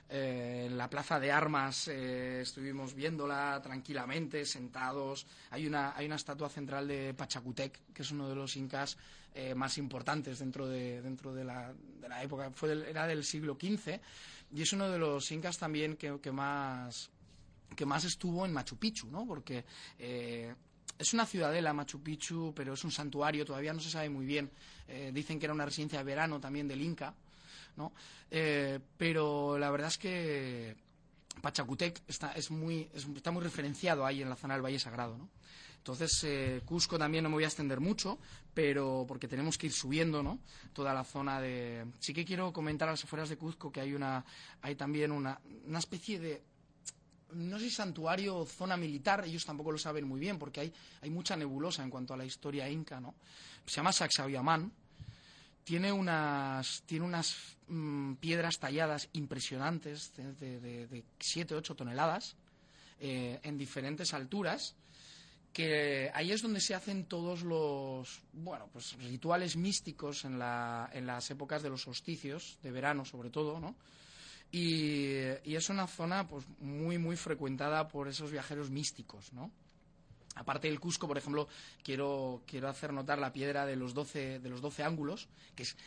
[SPEAKER 4] Eh, en la plaza de armas eh, estuvimos viéndola tranquilamente, sentados. Hay una, hay una estatua central de Pachacutec, que es uno de los incas eh, más importantes dentro de, dentro de, la, época. Fue del- era del siglo XV y es uno de los incas también que, que más que más estuvo en Machu Picchu, ¿no? Porque es una ciudadela Machu Picchu, pero es un santuario, todavía no se sabe muy bien. Dicen que era una residencia de verano también del Inca, ¿no? Eh, pero la verdad es que Pachacutec está, es muy, es- está muy referenciado ahí en la zona del Valle Sagrado, ¿no? Entonces, eh, Cusco también no me voy a extender mucho, pero porque tenemos que ir subiendo, ¿no? Toda la zona de... Sí que quiero comentar a las afueras de Cuzco que hay una, hay también una, una especie de no sé si santuario o zona militar, ellos tampoco lo saben muy bien, porque hay, hay mucha nebulosa en cuanto a la historia inca, ¿no? Se llama Sacsayhuamán, tiene unas, tiene unas mm, piedras talladas impresionantes, de 7, 8 toneladas, eh, en diferentes alturas, que ahí es donde se hacen todos los, bueno, pues rituales místicos en, la, en las épocas de los solsticios, de verano sobre todo, ¿no? Y, y es una zona pues muy muy frecuentada por esos viajeros místicos, ¿no? Aparte del Cusco, por ejemplo, quiero, quiero hacer notar la piedra de los 12, de los 12 ángulos, que es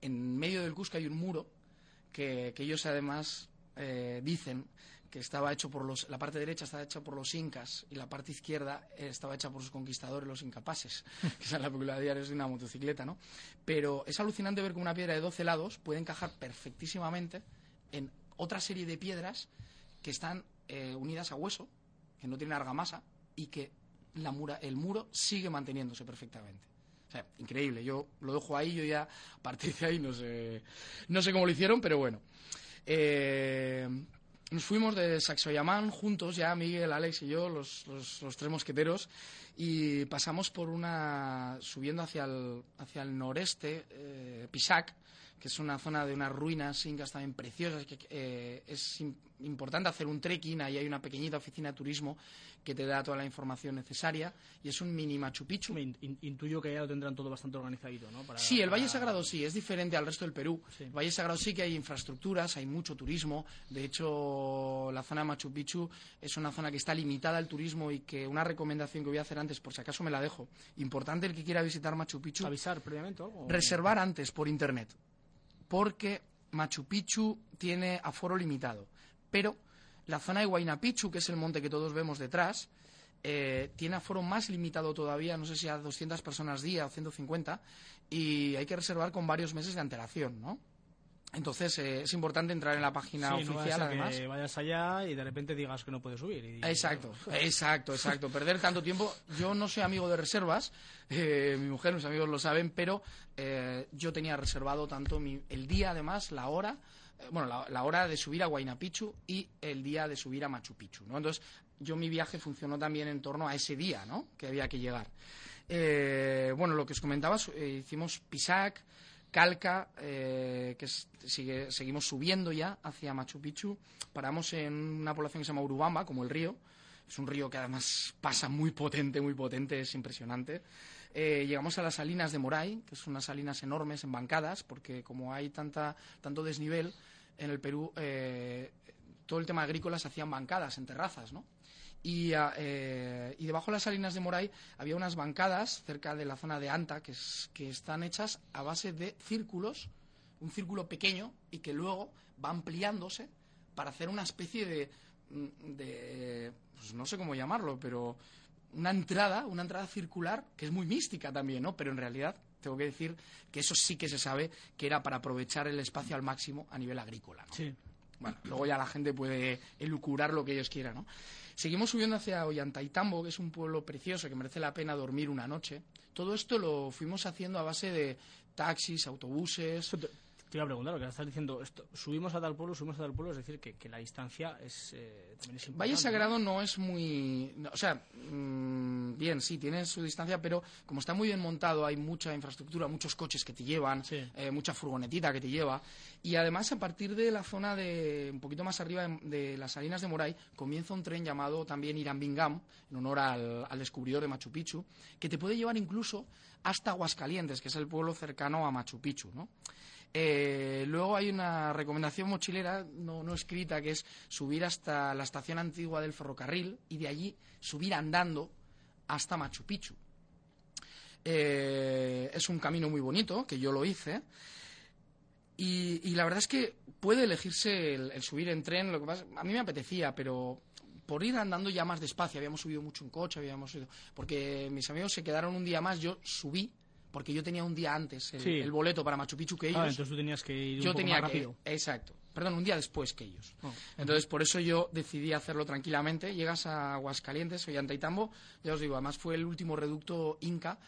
[SPEAKER 4] en medio del Cusco hay un muro que, ellos además eh, dicen que estaba hecho por los, la parte derecha estaba hecha por los incas y la parte izquierda eh, estaba hecha por sus conquistadores, los incapaces, que es la peculiaridad de una motocicleta, ¿no? Pero es alucinante ver que una piedra de 12 lados puede encajar perfectísimamente en otra serie de piedras que están eh, unidas a hueso, que no tienen argamasa y que la mura, el muro sigue manteniéndose perfectamente. O sea, increíble. Yo lo dejo ahí, yo ya a partir de ahí no sé, no sé cómo lo hicieron, pero bueno. Eh, nos fuimos de Sacsayhuamán juntos, ya Miguel, Alex y yo, los, los- tres mosqueteros, y pasamos por una. subiendo hacia el, hacia el noreste, eh, Pisac, que es una zona de unas ruinas incas también preciosas, que eh, es im- importante hacer un trekking, ahí hay una pequeñita oficina de turismo que te da toda la información necesaria, y es un mini Machu Picchu.
[SPEAKER 3] Me in- in- intuyo que ya lo tendrán todo bastante organizadito, ¿no? Para-
[SPEAKER 4] Sí, el Valle Sagrado sí, es diferente al resto del Perú.
[SPEAKER 3] Sí.
[SPEAKER 4] El Valle Sagrado sí que hay infraestructuras, hay mucho turismo. De hecho, la zona de Machu Picchu es una zona que está limitada al turismo y que una recomendación que voy a hacer antes, por si acaso me la dejo. Importante el que quiera visitar Machu Picchu,
[SPEAKER 3] ¿Avisar previamente algo?
[SPEAKER 4] reservar antes por internet. Porque Machu Picchu tiene aforo limitado. Pero la zona de Huayna Picchu, que es el monte que todos vemos detrás, eh, tiene aforo más limitado todavía, no sé si a 200 personas día o 150, y hay que reservar con varios meses de antelación, ¿no? Entonces eh, es importante entrar en la página
[SPEAKER 3] Sí, no
[SPEAKER 4] oficial,
[SPEAKER 3] ser
[SPEAKER 4] además.
[SPEAKER 3] que vayas allá y de repente digas que no puedes subir. y-
[SPEAKER 4] Exacto, exacto, exacto. Perder tanto tiempo. Yo no soy amigo de reservas, eh, mi mujer, mis amigos lo saben, pero eh, yo tenía reservado tanto mi- el día, además, la hora, bueno, la, la hora de subir a Huayna Picchu y el día de subir a Machu Picchu, ¿no? Entonces, yo mi viaje funcionó también en torno a ese día, ¿no? Que había que llegar. Eh, bueno, lo que os comentaba, eh, hicimos Pisac, Calca, eh, que sigue, seguimos subiendo ya hacia Machu Picchu. Paramos en una población que se llama Urubamba, como el río. Es un río que además pasa muy potente, muy potente, es impresionante. Eh, llegamos a las salinas de Moray, que son unas salinas enormes, embancadas, porque como hay tanta, tanto desnivel en el Perú, eh, todo el tema agrícola se hacían bancadas en terrazas, ¿no? Y, ah, eh, y, debajo de las salinas de Moray había unas bancadas cerca de la zona de Anta que, que están hechas a base de círculos, un círculo pequeño y que luego va ampliándose para hacer una especie de, de pues no sé cómo llamarlo, pero una entrada, una entrada circular que es muy mística también, ¿no? Pero en realidad tengo que decir que eso sí que se sabe que era para aprovechar el espacio al máximo a nivel agrícola, ¿no?
[SPEAKER 3] Sí.
[SPEAKER 4] Bueno, luego ya la gente puede elucurar lo que ellos quieran, ¿no? Seguimos subiendo hacia Ollantaytambo, que es un pueblo precioso que merece la pena dormir una noche. Todo esto lo fuimos haciendo a base de taxis, autobuses.
[SPEAKER 3] Te iba a preguntar, lo que estás diciendo, esto, subimos a tal pueblo, subimos a tal pueblo, es decir, que, que la distancia es, eh, también es importante.
[SPEAKER 4] Valle Sagrado ¿no? es muy... no, o sea, mm, bien, sí, tiene su distancia, pero como está muy bien montado, hay mucha infraestructura, muchos coches que te llevan,
[SPEAKER 3] Sí.
[SPEAKER 4] eh, mucha furgonetita que te lleva. Y además, a partir de la zona de... un poquito más arriba de, de las Salinas de Moray, comienza un tren llamado también Irambingam, en honor al, al descubridor de Machu Picchu, que te puede llevar incluso hasta Aguascalientes, que es el pueblo cercano a Machu Picchu, ¿no? Eh, luego hay una recomendación mochilera no, escrita que es subir hasta la estación antigua del ferrocarril y de allí subir andando hasta Machu Picchu. Eh, es un camino muy bonito, que yo lo hice. Y, la verdad es que puede elegirse el, el subir en tren. Lo que pasa, a mí me apetecía, pero por ir andando ya más despacio, habíamos subido mucho en coche, habíamos ido, porque mis amigos se quedaron un día más, yo subí, porque yo tenía un día antes el,
[SPEAKER 3] Sí.
[SPEAKER 4] el boleto para Machu Picchu que ellos.
[SPEAKER 3] Ah, entonces tú tenías que ir
[SPEAKER 4] yo
[SPEAKER 3] un poco
[SPEAKER 4] tenía
[SPEAKER 3] más
[SPEAKER 4] que,
[SPEAKER 3] rápido.
[SPEAKER 4] exacto, perdón, un día después que ellos.
[SPEAKER 3] Oh.
[SPEAKER 4] Entonces, por eso yo decidí hacerlo tranquilamente. Llegas a Aguascalientes, Ollantaytambo, ya os digo, además fue el último reducto inca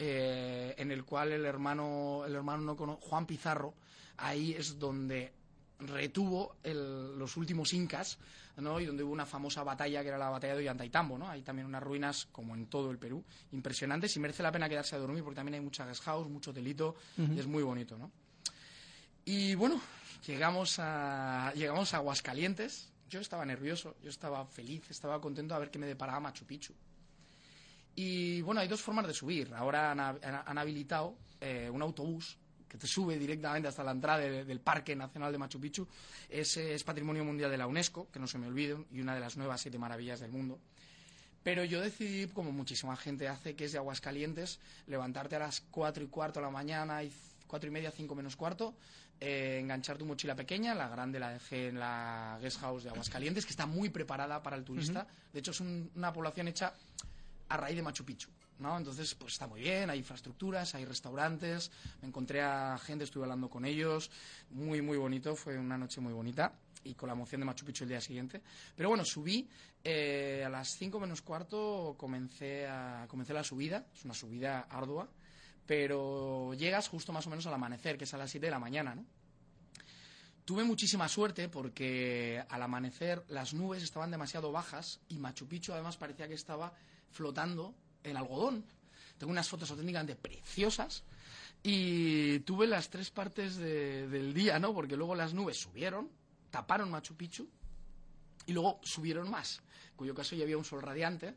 [SPEAKER 4] eh, en el cual el hermano, el hermano no cono- Juan Pizarro, ahí es donde retuvo el- los últimos incas, ¿no? Y donde hubo una famosa batalla que era la batalla de Ollantaytambo, ¿no? Hay también unas ruinas, como en todo el Perú, impresionantes y merece la pena quedarse a dormir porque también hay mucha guest house, mucho delito y es muy bonito, ¿no? Y bueno, llegamos a, llegamos a Aguascalientes. Yo estaba nervioso, yo estaba feliz, estaba contento a ver qué me deparaba Machu Picchu. Y bueno, hay dos formas de subir. Ahora han, ha- han habilitado eh, un autobús que te sube directamente hasta la entrada de- del Parque Nacional de Machu Picchu. Ese es Patrimonio Mundial de la UNESCO, que no se me olvide, y una de las nuevas siete maravillas del mundo. Pero yo decidí, como muchísima gente hace, que es de Aguascalientes, levantarte a las cuatro y cuarto de la mañana, y cuatro y media, cinco menos cuarto, eh, enganchar tu mochila pequeña, la grande la dejé en la guest house de Aguascalientes, que está muy preparada para el turista. De hecho, es un- una población hecha a raíz de Machu Picchu, ¿no? Entonces, pues está muy bien, hay infraestructuras, hay restaurantes, me encontré a gente, estuve hablando con ellos, muy, muy bonito, fue una noche muy bonita y con la emoción de Machu Picchu el día siguiente. Pero bueno, subí, eh, a las 5 menos cuarto comencé, a, comencé la subida, es una subida ardua, pero llegas justo más o menos al amanecer, que es a las 7 de la mañana, ¿no? Tuve muchísima suerte porque al amanecer las nubes estaban demasiado bajas y Machu Picchu además parecía que estaba flotando en algodón. Tengo unas fotos auténticamente preciosas y tuve las tres partes de- del día, ¿no? Porque luego las nubes subieron, taparon Machu Picchu y luego subieron más, en cuyo caso ya había un sol radiante.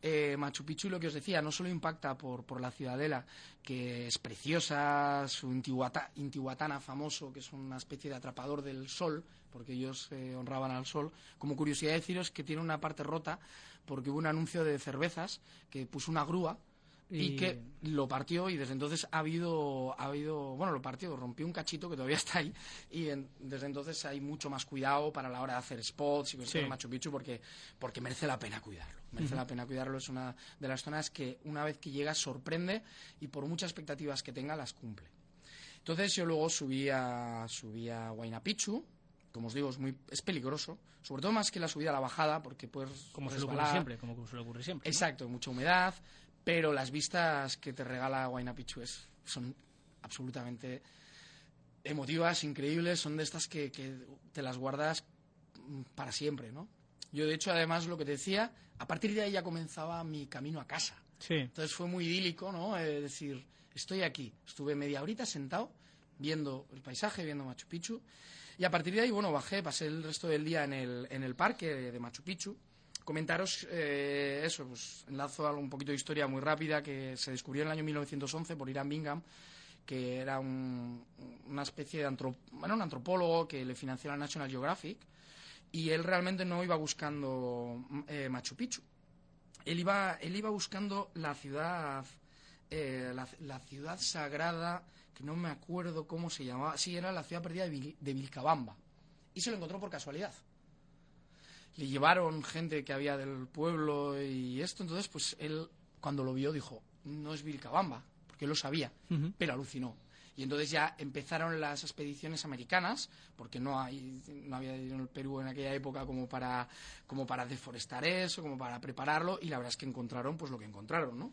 [SPEAKER 4] Eh, Machu Picchu, lo que os decía, no solo impacta por, por la ciudadela, que es preciosa, su Intihuata- Intihuatana famoso, que es una especie de atrapador del sol, porque ellos eh, honraban al sol. Como curiosidad deciros que tiene una parte rota, porque hubo un anuncio de cervezas que puso una grúa y,
[SPEAKER 3] Y-
[SPEAKER 4] que lo partió y desde entonces ha habido, ha habido, bueno, lo partió, rompió un cachito que todavía está ahí y en- desde entonces hay mucho más cuidado para la hora de hacer spots y cosas
[SPEAKER 3] Sí.
[SPEAKER 4] de Machu Picchu porque, porque merece la pena cuidarlo. Merece la pena cuidarlo, es una de las zonas que una vez que llegas sorprende y por muchas expectativas que tenga las cumple. Entonces yo luego subí a, subí a Huayna Picchu, como os digo, es, muy, es peligroso, sobre todo más que la subida a la bajada porque puedes
[SPEAKER 3] Como suele ocurrir
[SPEAKER 4] resbalar.
[SPEAKER 3] siempre, como suele ocurrir siempre. ¿no?
[SPEAKER 4] Exacto, mucha humedad, pero las vistas que te regala Huayna Picchu es- son absolutamente emotivas, increíbles, son de estas que, que te las guardas para siempre, ¿no? Yo, de hecho, además, lo que te decía, a partir de ahí ya comenzaba mi camino a casa.
[SPEAKER 3] Sí.
[SPEAKER 4] Entonces fue muy idílico, ¿no? Eh, decir, estoy aquí. Estuve media horita sentado viendo el paisaje, viendo Machu Picchu. Y a partir de ahí, bueno, bajé, pasé el resto del día en el, en el parque de, Machu Picchu. comentaros eh, eso, pues enlazo a un poquito de historia muy rápida que se descubrió en el año 1911 por Irán Bingham, que era un- una especie de antro- bueno, un antropólogo que le financió la National Geographic y él realmente no iba buscando eh, Machu Picchu. Él iba, él iba buscando la ciudad, eh, la, la ciudad sagrada, que no me acuerdo cómo se llamaba. Sí, era la ciudad perdida de, Vil- de Vilcabamba. Y se lo encontró por casualidad. Le llevaron gente que había del pueblo y esto. Entonces, pues él, cuando lo vio, dijo, no es Vilcabamba, porque él lo sabía, pero alucinó. Y entonces ya empezaron las expediciones americanas, porque no, hay, no había dinero en el Perú en aquella época como para, como para deforestar eso, como para prepararlo, y la verdad es que encontraron pues lo que encontraron, ¿no?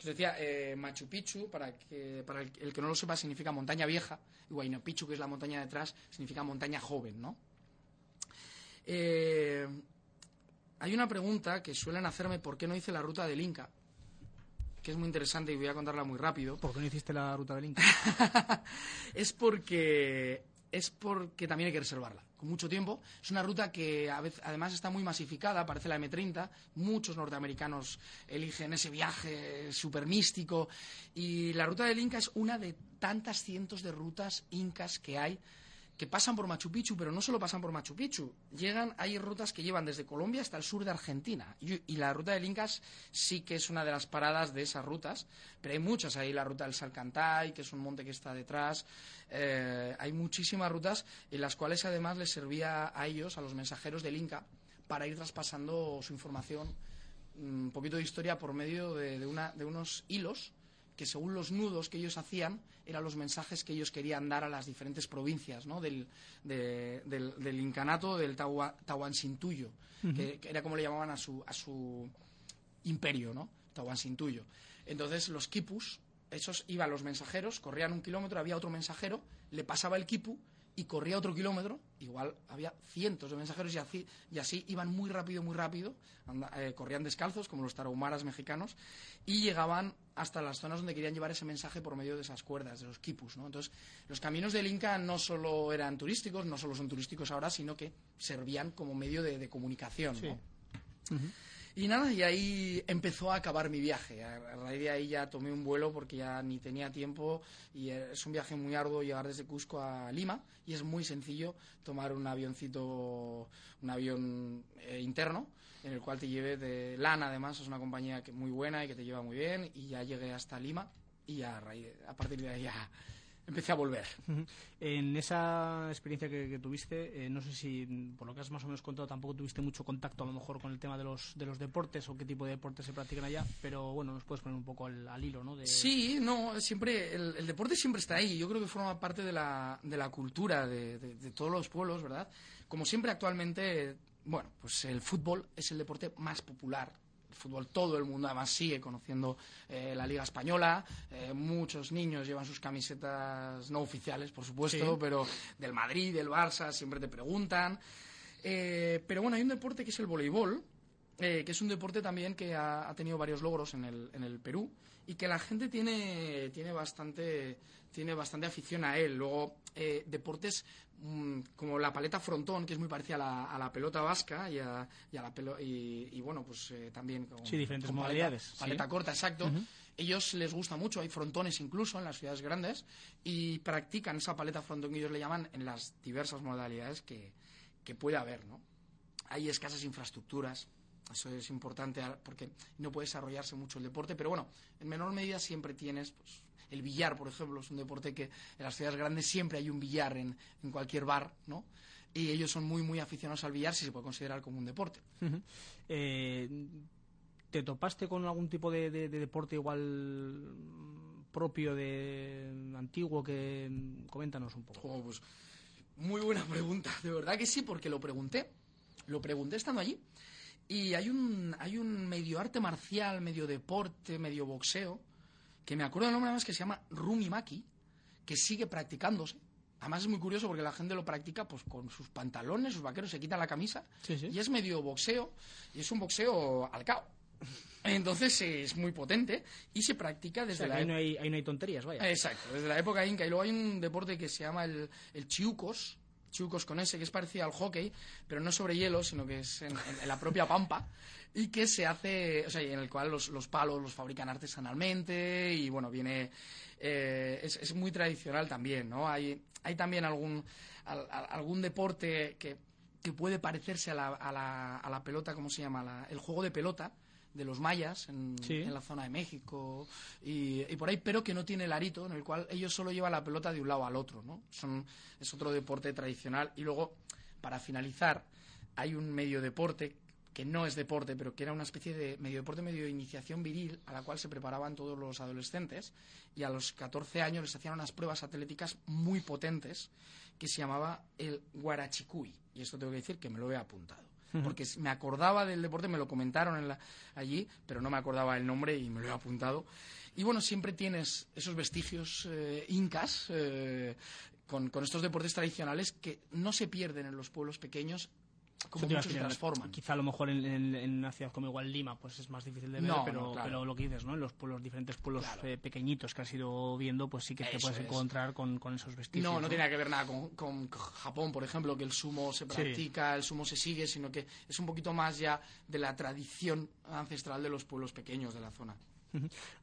[SPEAKER 4] Os decía, eh, Machu Picchu, para, que, para el, el que no lo sepa, significa montaña vieja, y Huayna Picchu, que es la montaña detrás, significa montaña joven, ¿no? Eh, hay una pregunta que suelen hacerme, ¿por qué no hice la ruta del Inca? Que es muy interesante y voy a contarla muy rápido.
[SPEAKER 3] ¿Por qué no hiciste la ruta del Inca?
[SPEAKER 4] es porque es porque también hay que reservarla con mucho tiempo. Es una ruta que a veces, además está muy masificada, parece la M30. Muchos norteamericanos eligen ese viaje súper místico. Y la ruta del Inca es una de tantas cientos de rutas incas que hay que pasan por Machu Picchu, pero no solo pasan por Machu Picchu. Llegan, hay rutas que llevan desde Colombia hasta el sur de Argentina. Y, la ruta del Incas sí que es una de las paradas de esas rutas, pero hay muchas. Hay la ruta del Salcantay, que es un monte que está detrás. Eh, hay muchísimas rutas en las cuales además les servía a ellos, a los mensajeros del Inca, para ir traspasando su información, mm, un poquito de historia por medio de una- de unos hilos que según los nudos que ellos hacían eran los mensajes que ellos querían dar a las diferentes provincias ¿no? del, de- del, del incanato del Tahua- Tahuantinsuyo, que, que era como le llamaban a su, a su imperio, ¿no? Tahuantinsuyo. Entonces los quipus, esos iban los mensajeros, corrían un kilómetro, había otro mensajero, le pasaba el quipu y corría otro kilómetro, igual había cientos de mensajeros y así, y así iban muy rápido, muy rápido, anda- eh, corrían descalzos como los tarahumaras mexicanos y llegaban hasta las zonas donde querían llevar ese mensaje por medio de esas cuerdas, de los quipus, ¿no? Entonces, los caminos del Inca no solo eran turísticos, no solo son turísticos ahora, sino que servían como medio de, de comunicación, ¿no? Y nada, y ahí empezó a acabar mi viaje. A raíz de ahí ya tomé un vuelo porque ya ni tenía tiempo y eh, es un viaje muy arduo llegar desde Cusco a Lima y es muy sencillo tomar un avioncito, un avión eh, interno en el cual te lleve de LAN, además es una compañía que muy buena y que te lleva muy bien y ya llegué hasta Lima y ya a partir de ahí ya empecé a volver.
[SPEAKER 3] En esa experiencia que, que tuviste, eh, no sé si, por lo que has más o menos contado, tampoco tuviste mucho contacto a lo mejor con el tema de los, de los deportes o qué tipo de deportes se practican allá, pero bueno, nos puedes poner un poco al, al hilo, ¿no? De...
[SPEAKER 4] Sí, no, siempre, el, el deporte siempre está ahí. Yo creo que forma parte de la, de la cultura de, de- de todos los pueblos, ¿verdad? Como siempre actualmente, bueno, pues el fútbol es el deporte más popular. Fútbol todo el mundo además sigue conociendo eh, la Liga Española. Eh, muchos niños llevan sus camisetas no oficiales, por supuesto,
[SPEAKER 3] Sí.
[SPEAKER 4] pero del Madrid, del Barça, siempre te preguntan. Eh, pero bueno, hay un deporte que es el voleibol, eh, que es un deporte también que ha, ha tenido varios logros en el, en el Perú y que la gente tiene, tiene, bastante, tiene bastante afición a él. Luego, eh, deportes mm, como la paleta frontón, que es muy parecida a la, a la pelota vasca y a, y a la pelo, y, y bueno, pues eh, también con,
[SPEAKER 3] Sí, diferentes
[SPEAKER 4] con
[SPEAKER 3] modalidades,
[SPEAKER 4] Paleta,
[SPEAKER 3] sí.
[SPEAKER 4] paleta corta, exacto.
[SPEAKER 3] Ujú.
[SPEAKER 4] Ellos les gusta mucho, hay frontones incluso en las ciudades grandes y practican esa paleta frontón que ellos le llaman en las diversas modalidades que, que puede haber, ¿no? Hay escasas infraestructuras, eso es importante ah, porque no puede desarrollarse mucho el deporte, pero bueno, en menor medida siempre tienes, pues, el billar, por ejemplo, es un deporte que en las ciudades grandes siempre hay un billar en, en cualquier bar, ¿no? Y ellos son muy, muy aficionados al billar, si se puede considerar como un deporte.
[SPEAKER 3] Eh, ¿Te topaste con algún tipo de, de- de deporte igual mm, propio de antiguo que mm, coméntanos un poco?
[SPEAKER 4] Jo, pues, muy buena pregunta, de verdad que sí, porque lo pregunté. Lo pregunté estando allí. Y hay un, hay un medio arte marcial, medio deporte, medio boxeo, que me acuerdo del nombre además que se llama Rumimaki, que sigue practicándose. Además es muy curioso porque la gente lo practica pues con sus pantalones, sus vaqueros, se quitan la camisa
[SPEAKER 3] Sí, sí.
[SPEAKER 4] y es medio boxeo y es un boxeo al cao. Entonces es muy potente y se practica
[SPEAKER 3] O
[SPEAKER 4] desde
[SPEAKER 3] sea,
[SPEAKER 4] la
[SPEAKER 3] ahí no hay, ahí no hay tonterías, vaya.
[SPEAKER 4] Exacto, desde la época inca. Y luego hay un deporte que se llama el, el chiucos, Chucos con ese, que es parecido al hockey, pero no sobre hielo, sino que es en, la propia pampa, y que se hace, o sea, en el cual los, los palos los fabrican artesanalmente, y bueno, viene, eh, es, es muy tradicional también, ¿no? Hay, hay también algún, al- al- algún deporte que, que puede parecerse a la, a la, a la pelota, ¿cómo se llama? La- el juego de pelota de los mayas en,
[SPEAKER 3] Sí.
[SPEAKER 4] en la zona de México y, y por ahí, pero que no tiene el arito, en el cual ellos solo llevan la pelota de un lado al otro, ¿no? Son, es otro deporte tradicional. Y luego, para finalizar, hay un medio deporte que no es deporte, pero que era una especie de medio deporte, medio de iniciación viril, a la cual se preparaban todos los adolescentes, y a los 14 años les hacían unas pruebas atléticas muy potentes, que se llamaba el guarachicuy. Y esto tengo que decir que me lo he apuntado. Porque me acordaba del deporte, me lo comentaron en la- allí, pero no me acordaba el nombre y me lo he apuntado. Y bueno, siempre tienes esos vestigios eh, incas eh, con estos deportes tradicionales que no se pierden en los pueblos pequeños, como se transforman.
[SPEAKER 3] Quizá a lo mejor en, en- en una ciudad como igual Lima pues es más difícil de ver,
[SPEAKER 4] No,
[SPEAKER 3] pero,
[SPEAKER 4] no, claro.
[SPEAKER 3] pero lo que dices, ¿no? En los pueblos, diferentes pueblos
[SPEAKER 4] Claro.
[SPEAKER 3] eh, pequeñitos que has ido viendo, pues sí que te puedes
[SPEAKER 4] es.
[SPEAKER 3] encontrar con, con esos vestigios.
[SPEAKER 4] No, no tiene nada que ver nada con, con Japón, por ejemplo, que el sumo se practica, el sumo se sigue, sino que es un poquito más ya de la tradición ancestral de los pueblos pequeños de la zona.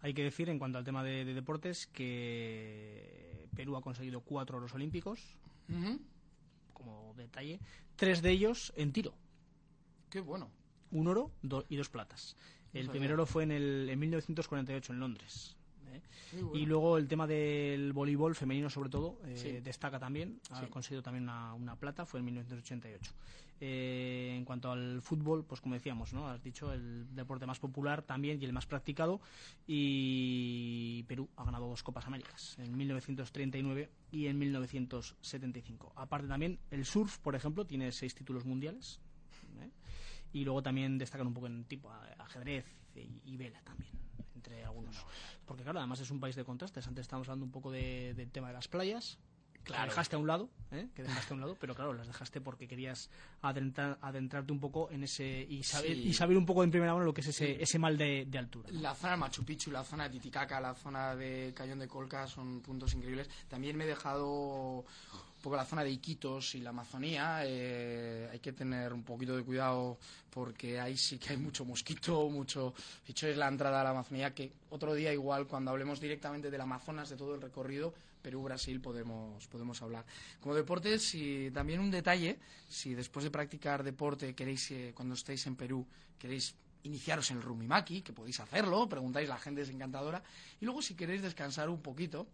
[SPEAKER 3] Hay que decir, en cuanto al tema de, de deportes, que Perú ha conseguido cuatro oros olímpicos, como detalle, tres de ellos en tiro.
[SPEAKER 4] Qué bueno.
[SPEAKER 3] un oro do- y dos platas. El primer oro fue en, el, en 1948 en Londres. ¿Eh?
[SPEAKER 4] Bueno.
[SPEAKER 3] Y luego el tema del voleibol femenino, sobre todo, eh,
[SPEAKER 4] Sí.
[SPEAKER 3] destaca también. Ha
[SPEAKER 4] Sí.
[SPEAKER 3] conseguido también una, una plata, fue en 1988. Eh, en cuanto al fútbol, pues como decíamos, ¿no? Has dicho, el deporte más popular también y el más practicado. Y Perú ha ganado dos Copas Américas, en 1939 y en 1975. Aparte también, el surf, por ejemplo, tiene seis títulos mundiales. ¿eh? Y luego también destacan un poco en tipo ajedrez y, y vela también, entre algunos. Porque claro, además es un país de contrastes. Antes estábamos hablando un poco de- del tema de las playas. Que
[SPEAKER 4] Claro.
[SPEAKER 3] dejaste a un lado, ¿eh? que dejaste a un lado, pero claro, las dejaste porque querías adentrar- adentrarte un poco en ese y saber,
[SPEAKER 4] Sí.
[SPEAKER 3] y saber un poco en primera mano lo que es ese, ese mal de, de altura. ¿no?
[SPEAKER 4] La zona de Machu Picchu, la zona de Titicaca, la zona de Cañón de Colca son puntos increíbles. También me he dejado poco la zona de Iquitos y la Amazonía. eh, hay que tener un poquito de cuidado porque ahí sí que hay mucho mosquito, mucho... De hecho, es la entrada a la Amazonía que otro día igual, cuando hablemos directamente del Amazonas, de todo el recorrido, Perú-Brasil, podemos, podemos hablar. Como deportes, y también un detalle, si después de practicar deporte queréis, eh, cuando estéis en Perú, queréis iniciaros en el rumimaki, que podéis hacerlo, preguntáis, la gente es encantadora. Y luego, si queréis descansar un poquito,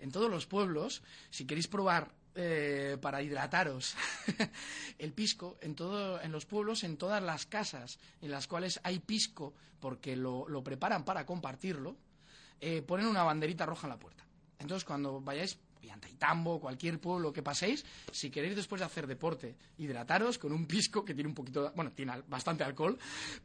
[SPEAKER 4] en todos los pueblos, si queréis probar eh, para hidrataros el pisco, en, todo, en los pueblos, en todas las casas en las cuales hay pisco, porque lo, lo preparan para compartirlo, eh, ponen una banderita roja en la puerta. Entonces, cuando vayáis a Antaitambo, cualquier pueblo que paséis, si queréis después de hacer deporte, hidrataros con un pisco que tiene un poquito, bueno, tiene bastante alcohol,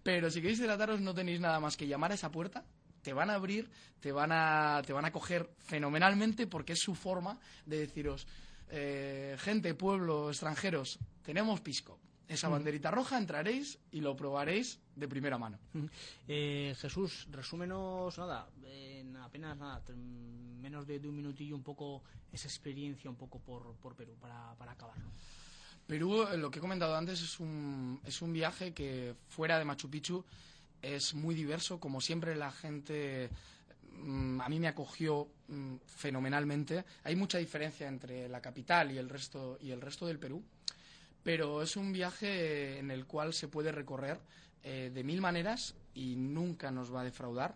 [SPEAKER 4] pero si queréis hidrataros no tenéis nada más que llamar a esa puerta, te van a abrir, te van a, te van a coger fenomenalmente porque es su forma de deciros, eh, gente, pueblo, extranjeros, tenemos pisco. Esa banderita roja entraréis y lo probaréis de primera mano.
[SPEAKER 3] Eh, Jesús, resúmenos nada, en apenas nada, menos de, de un minutillo, un poco esa experiencia un poco por, por Perú para, para acabarlo.
[SPEAKER 4] Perú, eh, lo que he comentado antes, es un, es un viaje que fuera de Machu Picchu es muy diverso. Como siempre, la gente a mí me acogió mm, fenomenalmente. Hay mucha diferencia entre la capital y el resto, y el resto del Perú, pero es un viaje en el cual se puede recorrer eh, de mil maneras y nunca nos va a defraudar.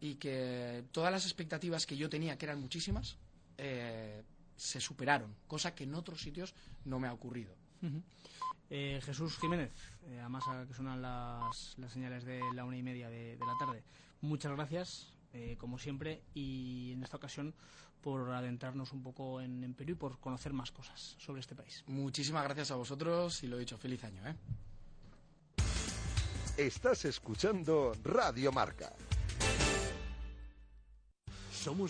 [SPEAKER 4] Y que todas las expectativas que yo tenía, que eran muchísimas, eh, se superaron, cosa que en otros sitios no me ha ocurrido.
[SPEAKER 3] Eh, Jesús Jiménez, además a que suenan las, las señales de la una y media de la tarde. Muchas gracias, eh, como siempre, y en esta ocasión por adentrarnos un poco en, en Perú y por conocer más cosas sobre este país.
[SPEAKER 4] Muchísimas gracias a vosotros y lo dicho, feliz año. ¿eh?
[SPEAKER 7] Estás escuchando Radio Marca.
[SPEAKER 2] Somos